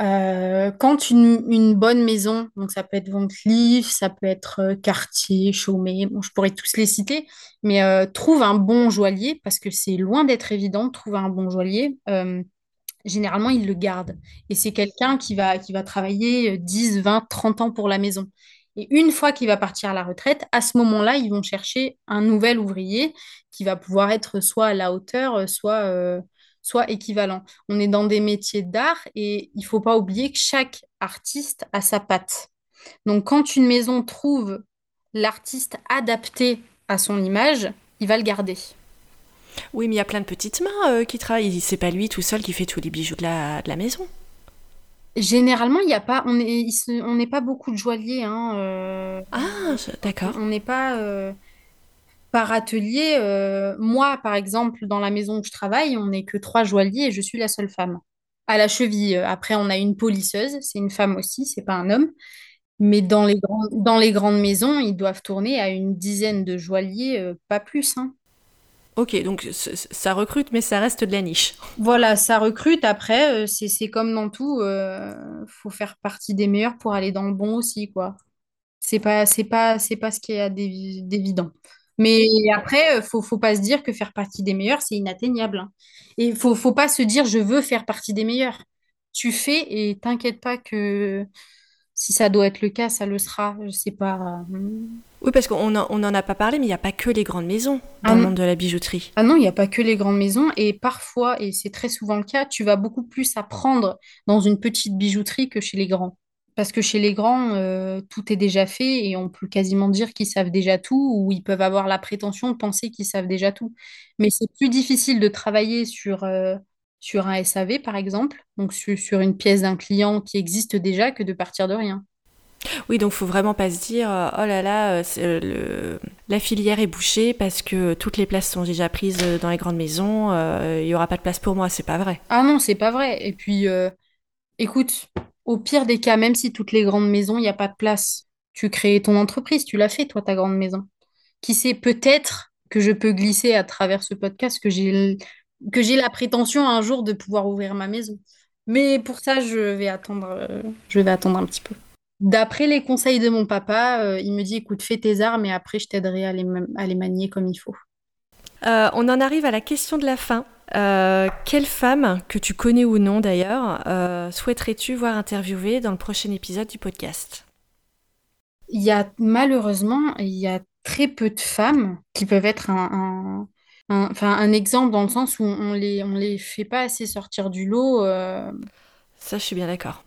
Speaker 2: euh, quand une, bonne maison, donc ça peut être Van Cleef, ça peut être euh, Cartier, Chaumet, bon, je pourrais tous les citer, mais euh, trouve un bon joaillier, parce que c'est loin d'être évident de trouver un bon joaillier. généralement, il le garde. Et c'est quelqu'un qui va, qui va travailler euh, 10, 20, 30 ans pour la maison. Et une fois qu'il va partir à la retraite, à ce moment-là, ils vont chercher un nouvel ouvrier qui va pouvoir être soit à la hauteur, soit, soit équivalent. On est dans des métiers d'art et il faut pas oublier que chaque artiste a sa patte. Donc, quand une maison trouve l'artiste adapté à son image, il va le garder.
Speaker 1: Oui, mais il y a plein de petites mains euh, qui travaillent. C'est pas lui tout seul qui fait tous les bijoux de la, de la maison.
Speaker 2: Généralement, il y a pas, on n'est pas beaucoup de joailliers, hein, euh,
Speaker 1: Ah, d'accord.
Speaker 2: on n'est pas euh, par atelier. euh, moi, par exemple, dans la maison où je travaille, on n'est que trois joailliers et je suis la seule femme. À la cheville. Après, on a une polisseuse, c'est une femme aussi, c'est pas un homme. Mais dans les grands- dans les grandes maisons, ils doivent tourner à une dizaine de joailliers, euh, pas plus, hein.
Speaker 1: Ok, donc ça recrute, mais ça reste de la niche.
Speaker 2: Voilà, ça recrute. Après, euh, c'est, comme dans tout, euh, faut faire partie des meilleurs pour aller dans le bon aussi, quoi. C'est pas, c'est pas, c'est pas ce qui est d'évi- d'évident. Mais après, euh, faut, faut pas se dire que faire partie des meilleurs, c'est inatteignable. hein. Et faut, faut pas se dire je veux faire partie des meilleurs. Tu fais et t'inquiète pas que si ça doit être le cas, ça le sera. Je sais pas. euh,
Speaker 1: Oui, parce qu'on en- on n'en a pas parlé, mais il n'y a pas que les grandes maisons dans
Speaker 2: Ah
Speaker 1: le
Speaker 2: non.
Speaker 1: monde de la bijouterie.
Speaker 2: Ah non, il n'y a pas que les grandes maisons. Et parfois, et c'est très souvent le cas, tu vas beaucoup plus apprendre dans une petite bijouterie que chez les grands. Parce que chez les grands, euh, tout est déjà fait et on peut quasiment dire qu'ils savent déjà tout ou ils peuvent avoir la prétention de penser qu'ils savent déjà tout. Mais c'est plus difficile de travailler sur, euh, sur un SAV, par exemple, donc sur, sur une pièce d'un client qui existe déjà, que de partir de rien.
Speaker 1: Oui, donc faut vraiment pas se dire euh, oh là là, euh, euh, le... la filière est bouchée parce que toutes les places sont déjà prises euh, dans les grandes maisons. euh, Il y aura pas de place pour moi, c'est pas vrai.
Speaker 2: Ah non, c'est pas vrai. Et puis, euh, écoute, au pire des cas, même si toutes les grandes maisons, il n'y a pas de place, tu crées ton entreprise, tu l'as fait, toi, ta grande maison. Qui sait, peut-être que je peux glisser à travers ce podcast que j'ai que j'ai la prétention un jour de pouvoir ouvrir ma maison. Mais pour ça, je vais attendre, euh, je vais attendre un petit peu. D'après les conseils de mon papa, euh, il me dit, écoute, fais tes arts, mais après, je t'aiderai à les, ma- à les manier comme il faut.
Speaker 1: Euh, on en arrive à la question de la fin. Euh, quelle femme, que tu connais ou non d'ailleurs, euh, souhaiterais-tu voir interviewer dans le prochain épisode du podcast?
Speaker 2: Il y a malheureusement, il y a très peu de femmes qui peuvent être un, un, un- enfin, un exemple dans le sens où on les, on les fait pas assez sortir du lot. euh,
Speaker 1: Ça, je suis bien d'accord.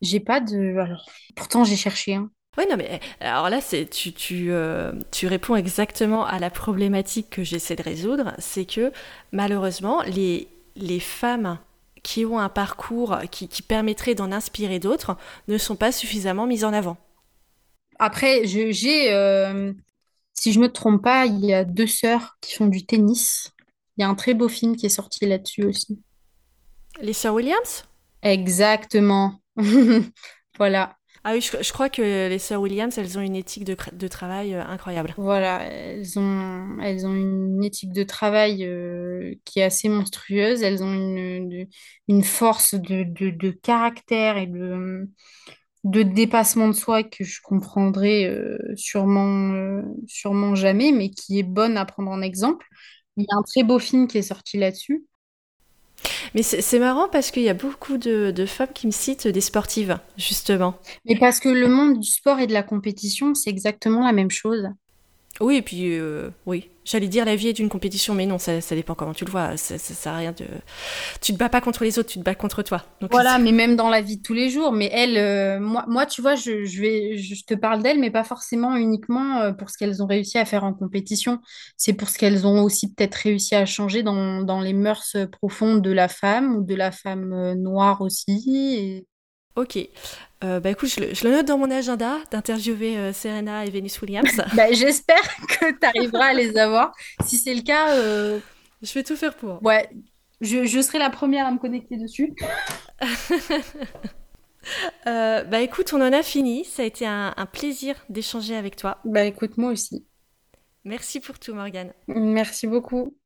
Speaker 2: j'ai pas de... Alors, pourtant, j'ai cherché, hein.
Speaker 1: Oui, non, mais alors là, c'est tu, tu, euh, tu réponds exactement à la problématique que j'essaie de résoudre, c'est que malheureusement, les, les femmes qui ont un parcours qui, permettrait d'en inspirer d'autres ne sont pas suffisamment mises en avant.
Speaker 2: Après, j'ai, euh, si je me trompe pas, il y a deux sœurs qui font du tennis. Il y a un très beau film qui est sorti là-dessus aussi.
Speaker 1: Les sœurs Williams?
Speaker 2: Exactement. <laughs> voilà.
Speaker 1: Ah oui, je, crois que les sœurs Williams, elles ont une éthique de, travail euh, incroyable.
Speaker 2: Voilà, elles ont, elles ont une éthique de travail euh, qui est assez monstrueuse. Elles ont une, une force de, de, caractère et de, de dépassement de soi que je comprendrai euh, sûrement, sûrement jamais, mais qui est bonne à prendre en exemple. Il y a un très beau film qui est sorti là-dessus.
Speaker 1: Mais c'est marrant parce qu'il y a beaucoup de, femmes qui me citent des sportives, justement.
Speaker 2: Mais parce que le monde du sport et de la compétition, c'est exactement la même chose.
Speaker 1: Oui, et puis, euh, oui, J'allais dire la vie est une compétition, mais non, ça, ça dépend comment tu le vois. Ça, ça, sert à rien de. Tu te bats pas contre les autres, tu te bats contre toi.
Speaker 2: voilà, mais même dans la vie de tous les jours. Mais elle, euh, moi, moi, tu vois, je, je vais, je te parle d'elle, mais pas forcément uniquement euh, pour ce qu'elles ont réussi à faire en compétition. C'est pour ce qu'elles ont aussi peut-être réussi à changer dans, dans, les mœurs profondes de la femme ou de la femme noire aussi.
Speaker 1: Ok. Euh, bah écoute, je le, note dans mon agenda d'interviewer euh, Serena et Venus Williams. <laughs>
Speaker 2: bah, J'espère que tu arriveras à les avoir. Si c'est le cas, euh,
Speaker 1: je vais tout faire pour.
Speaker 2: Ouais, je, je, serai la première à me connecter dessus. <laughs>
Speaker 1: bah écoute, on en a fini. Ça a été un, un plaisir d'échanger avec toi.
Speaker 2: Bah écoute, moi aussi.
Speaker 1: Merci pour tout, Morgane.
Speaker 2: Merci beaucoup.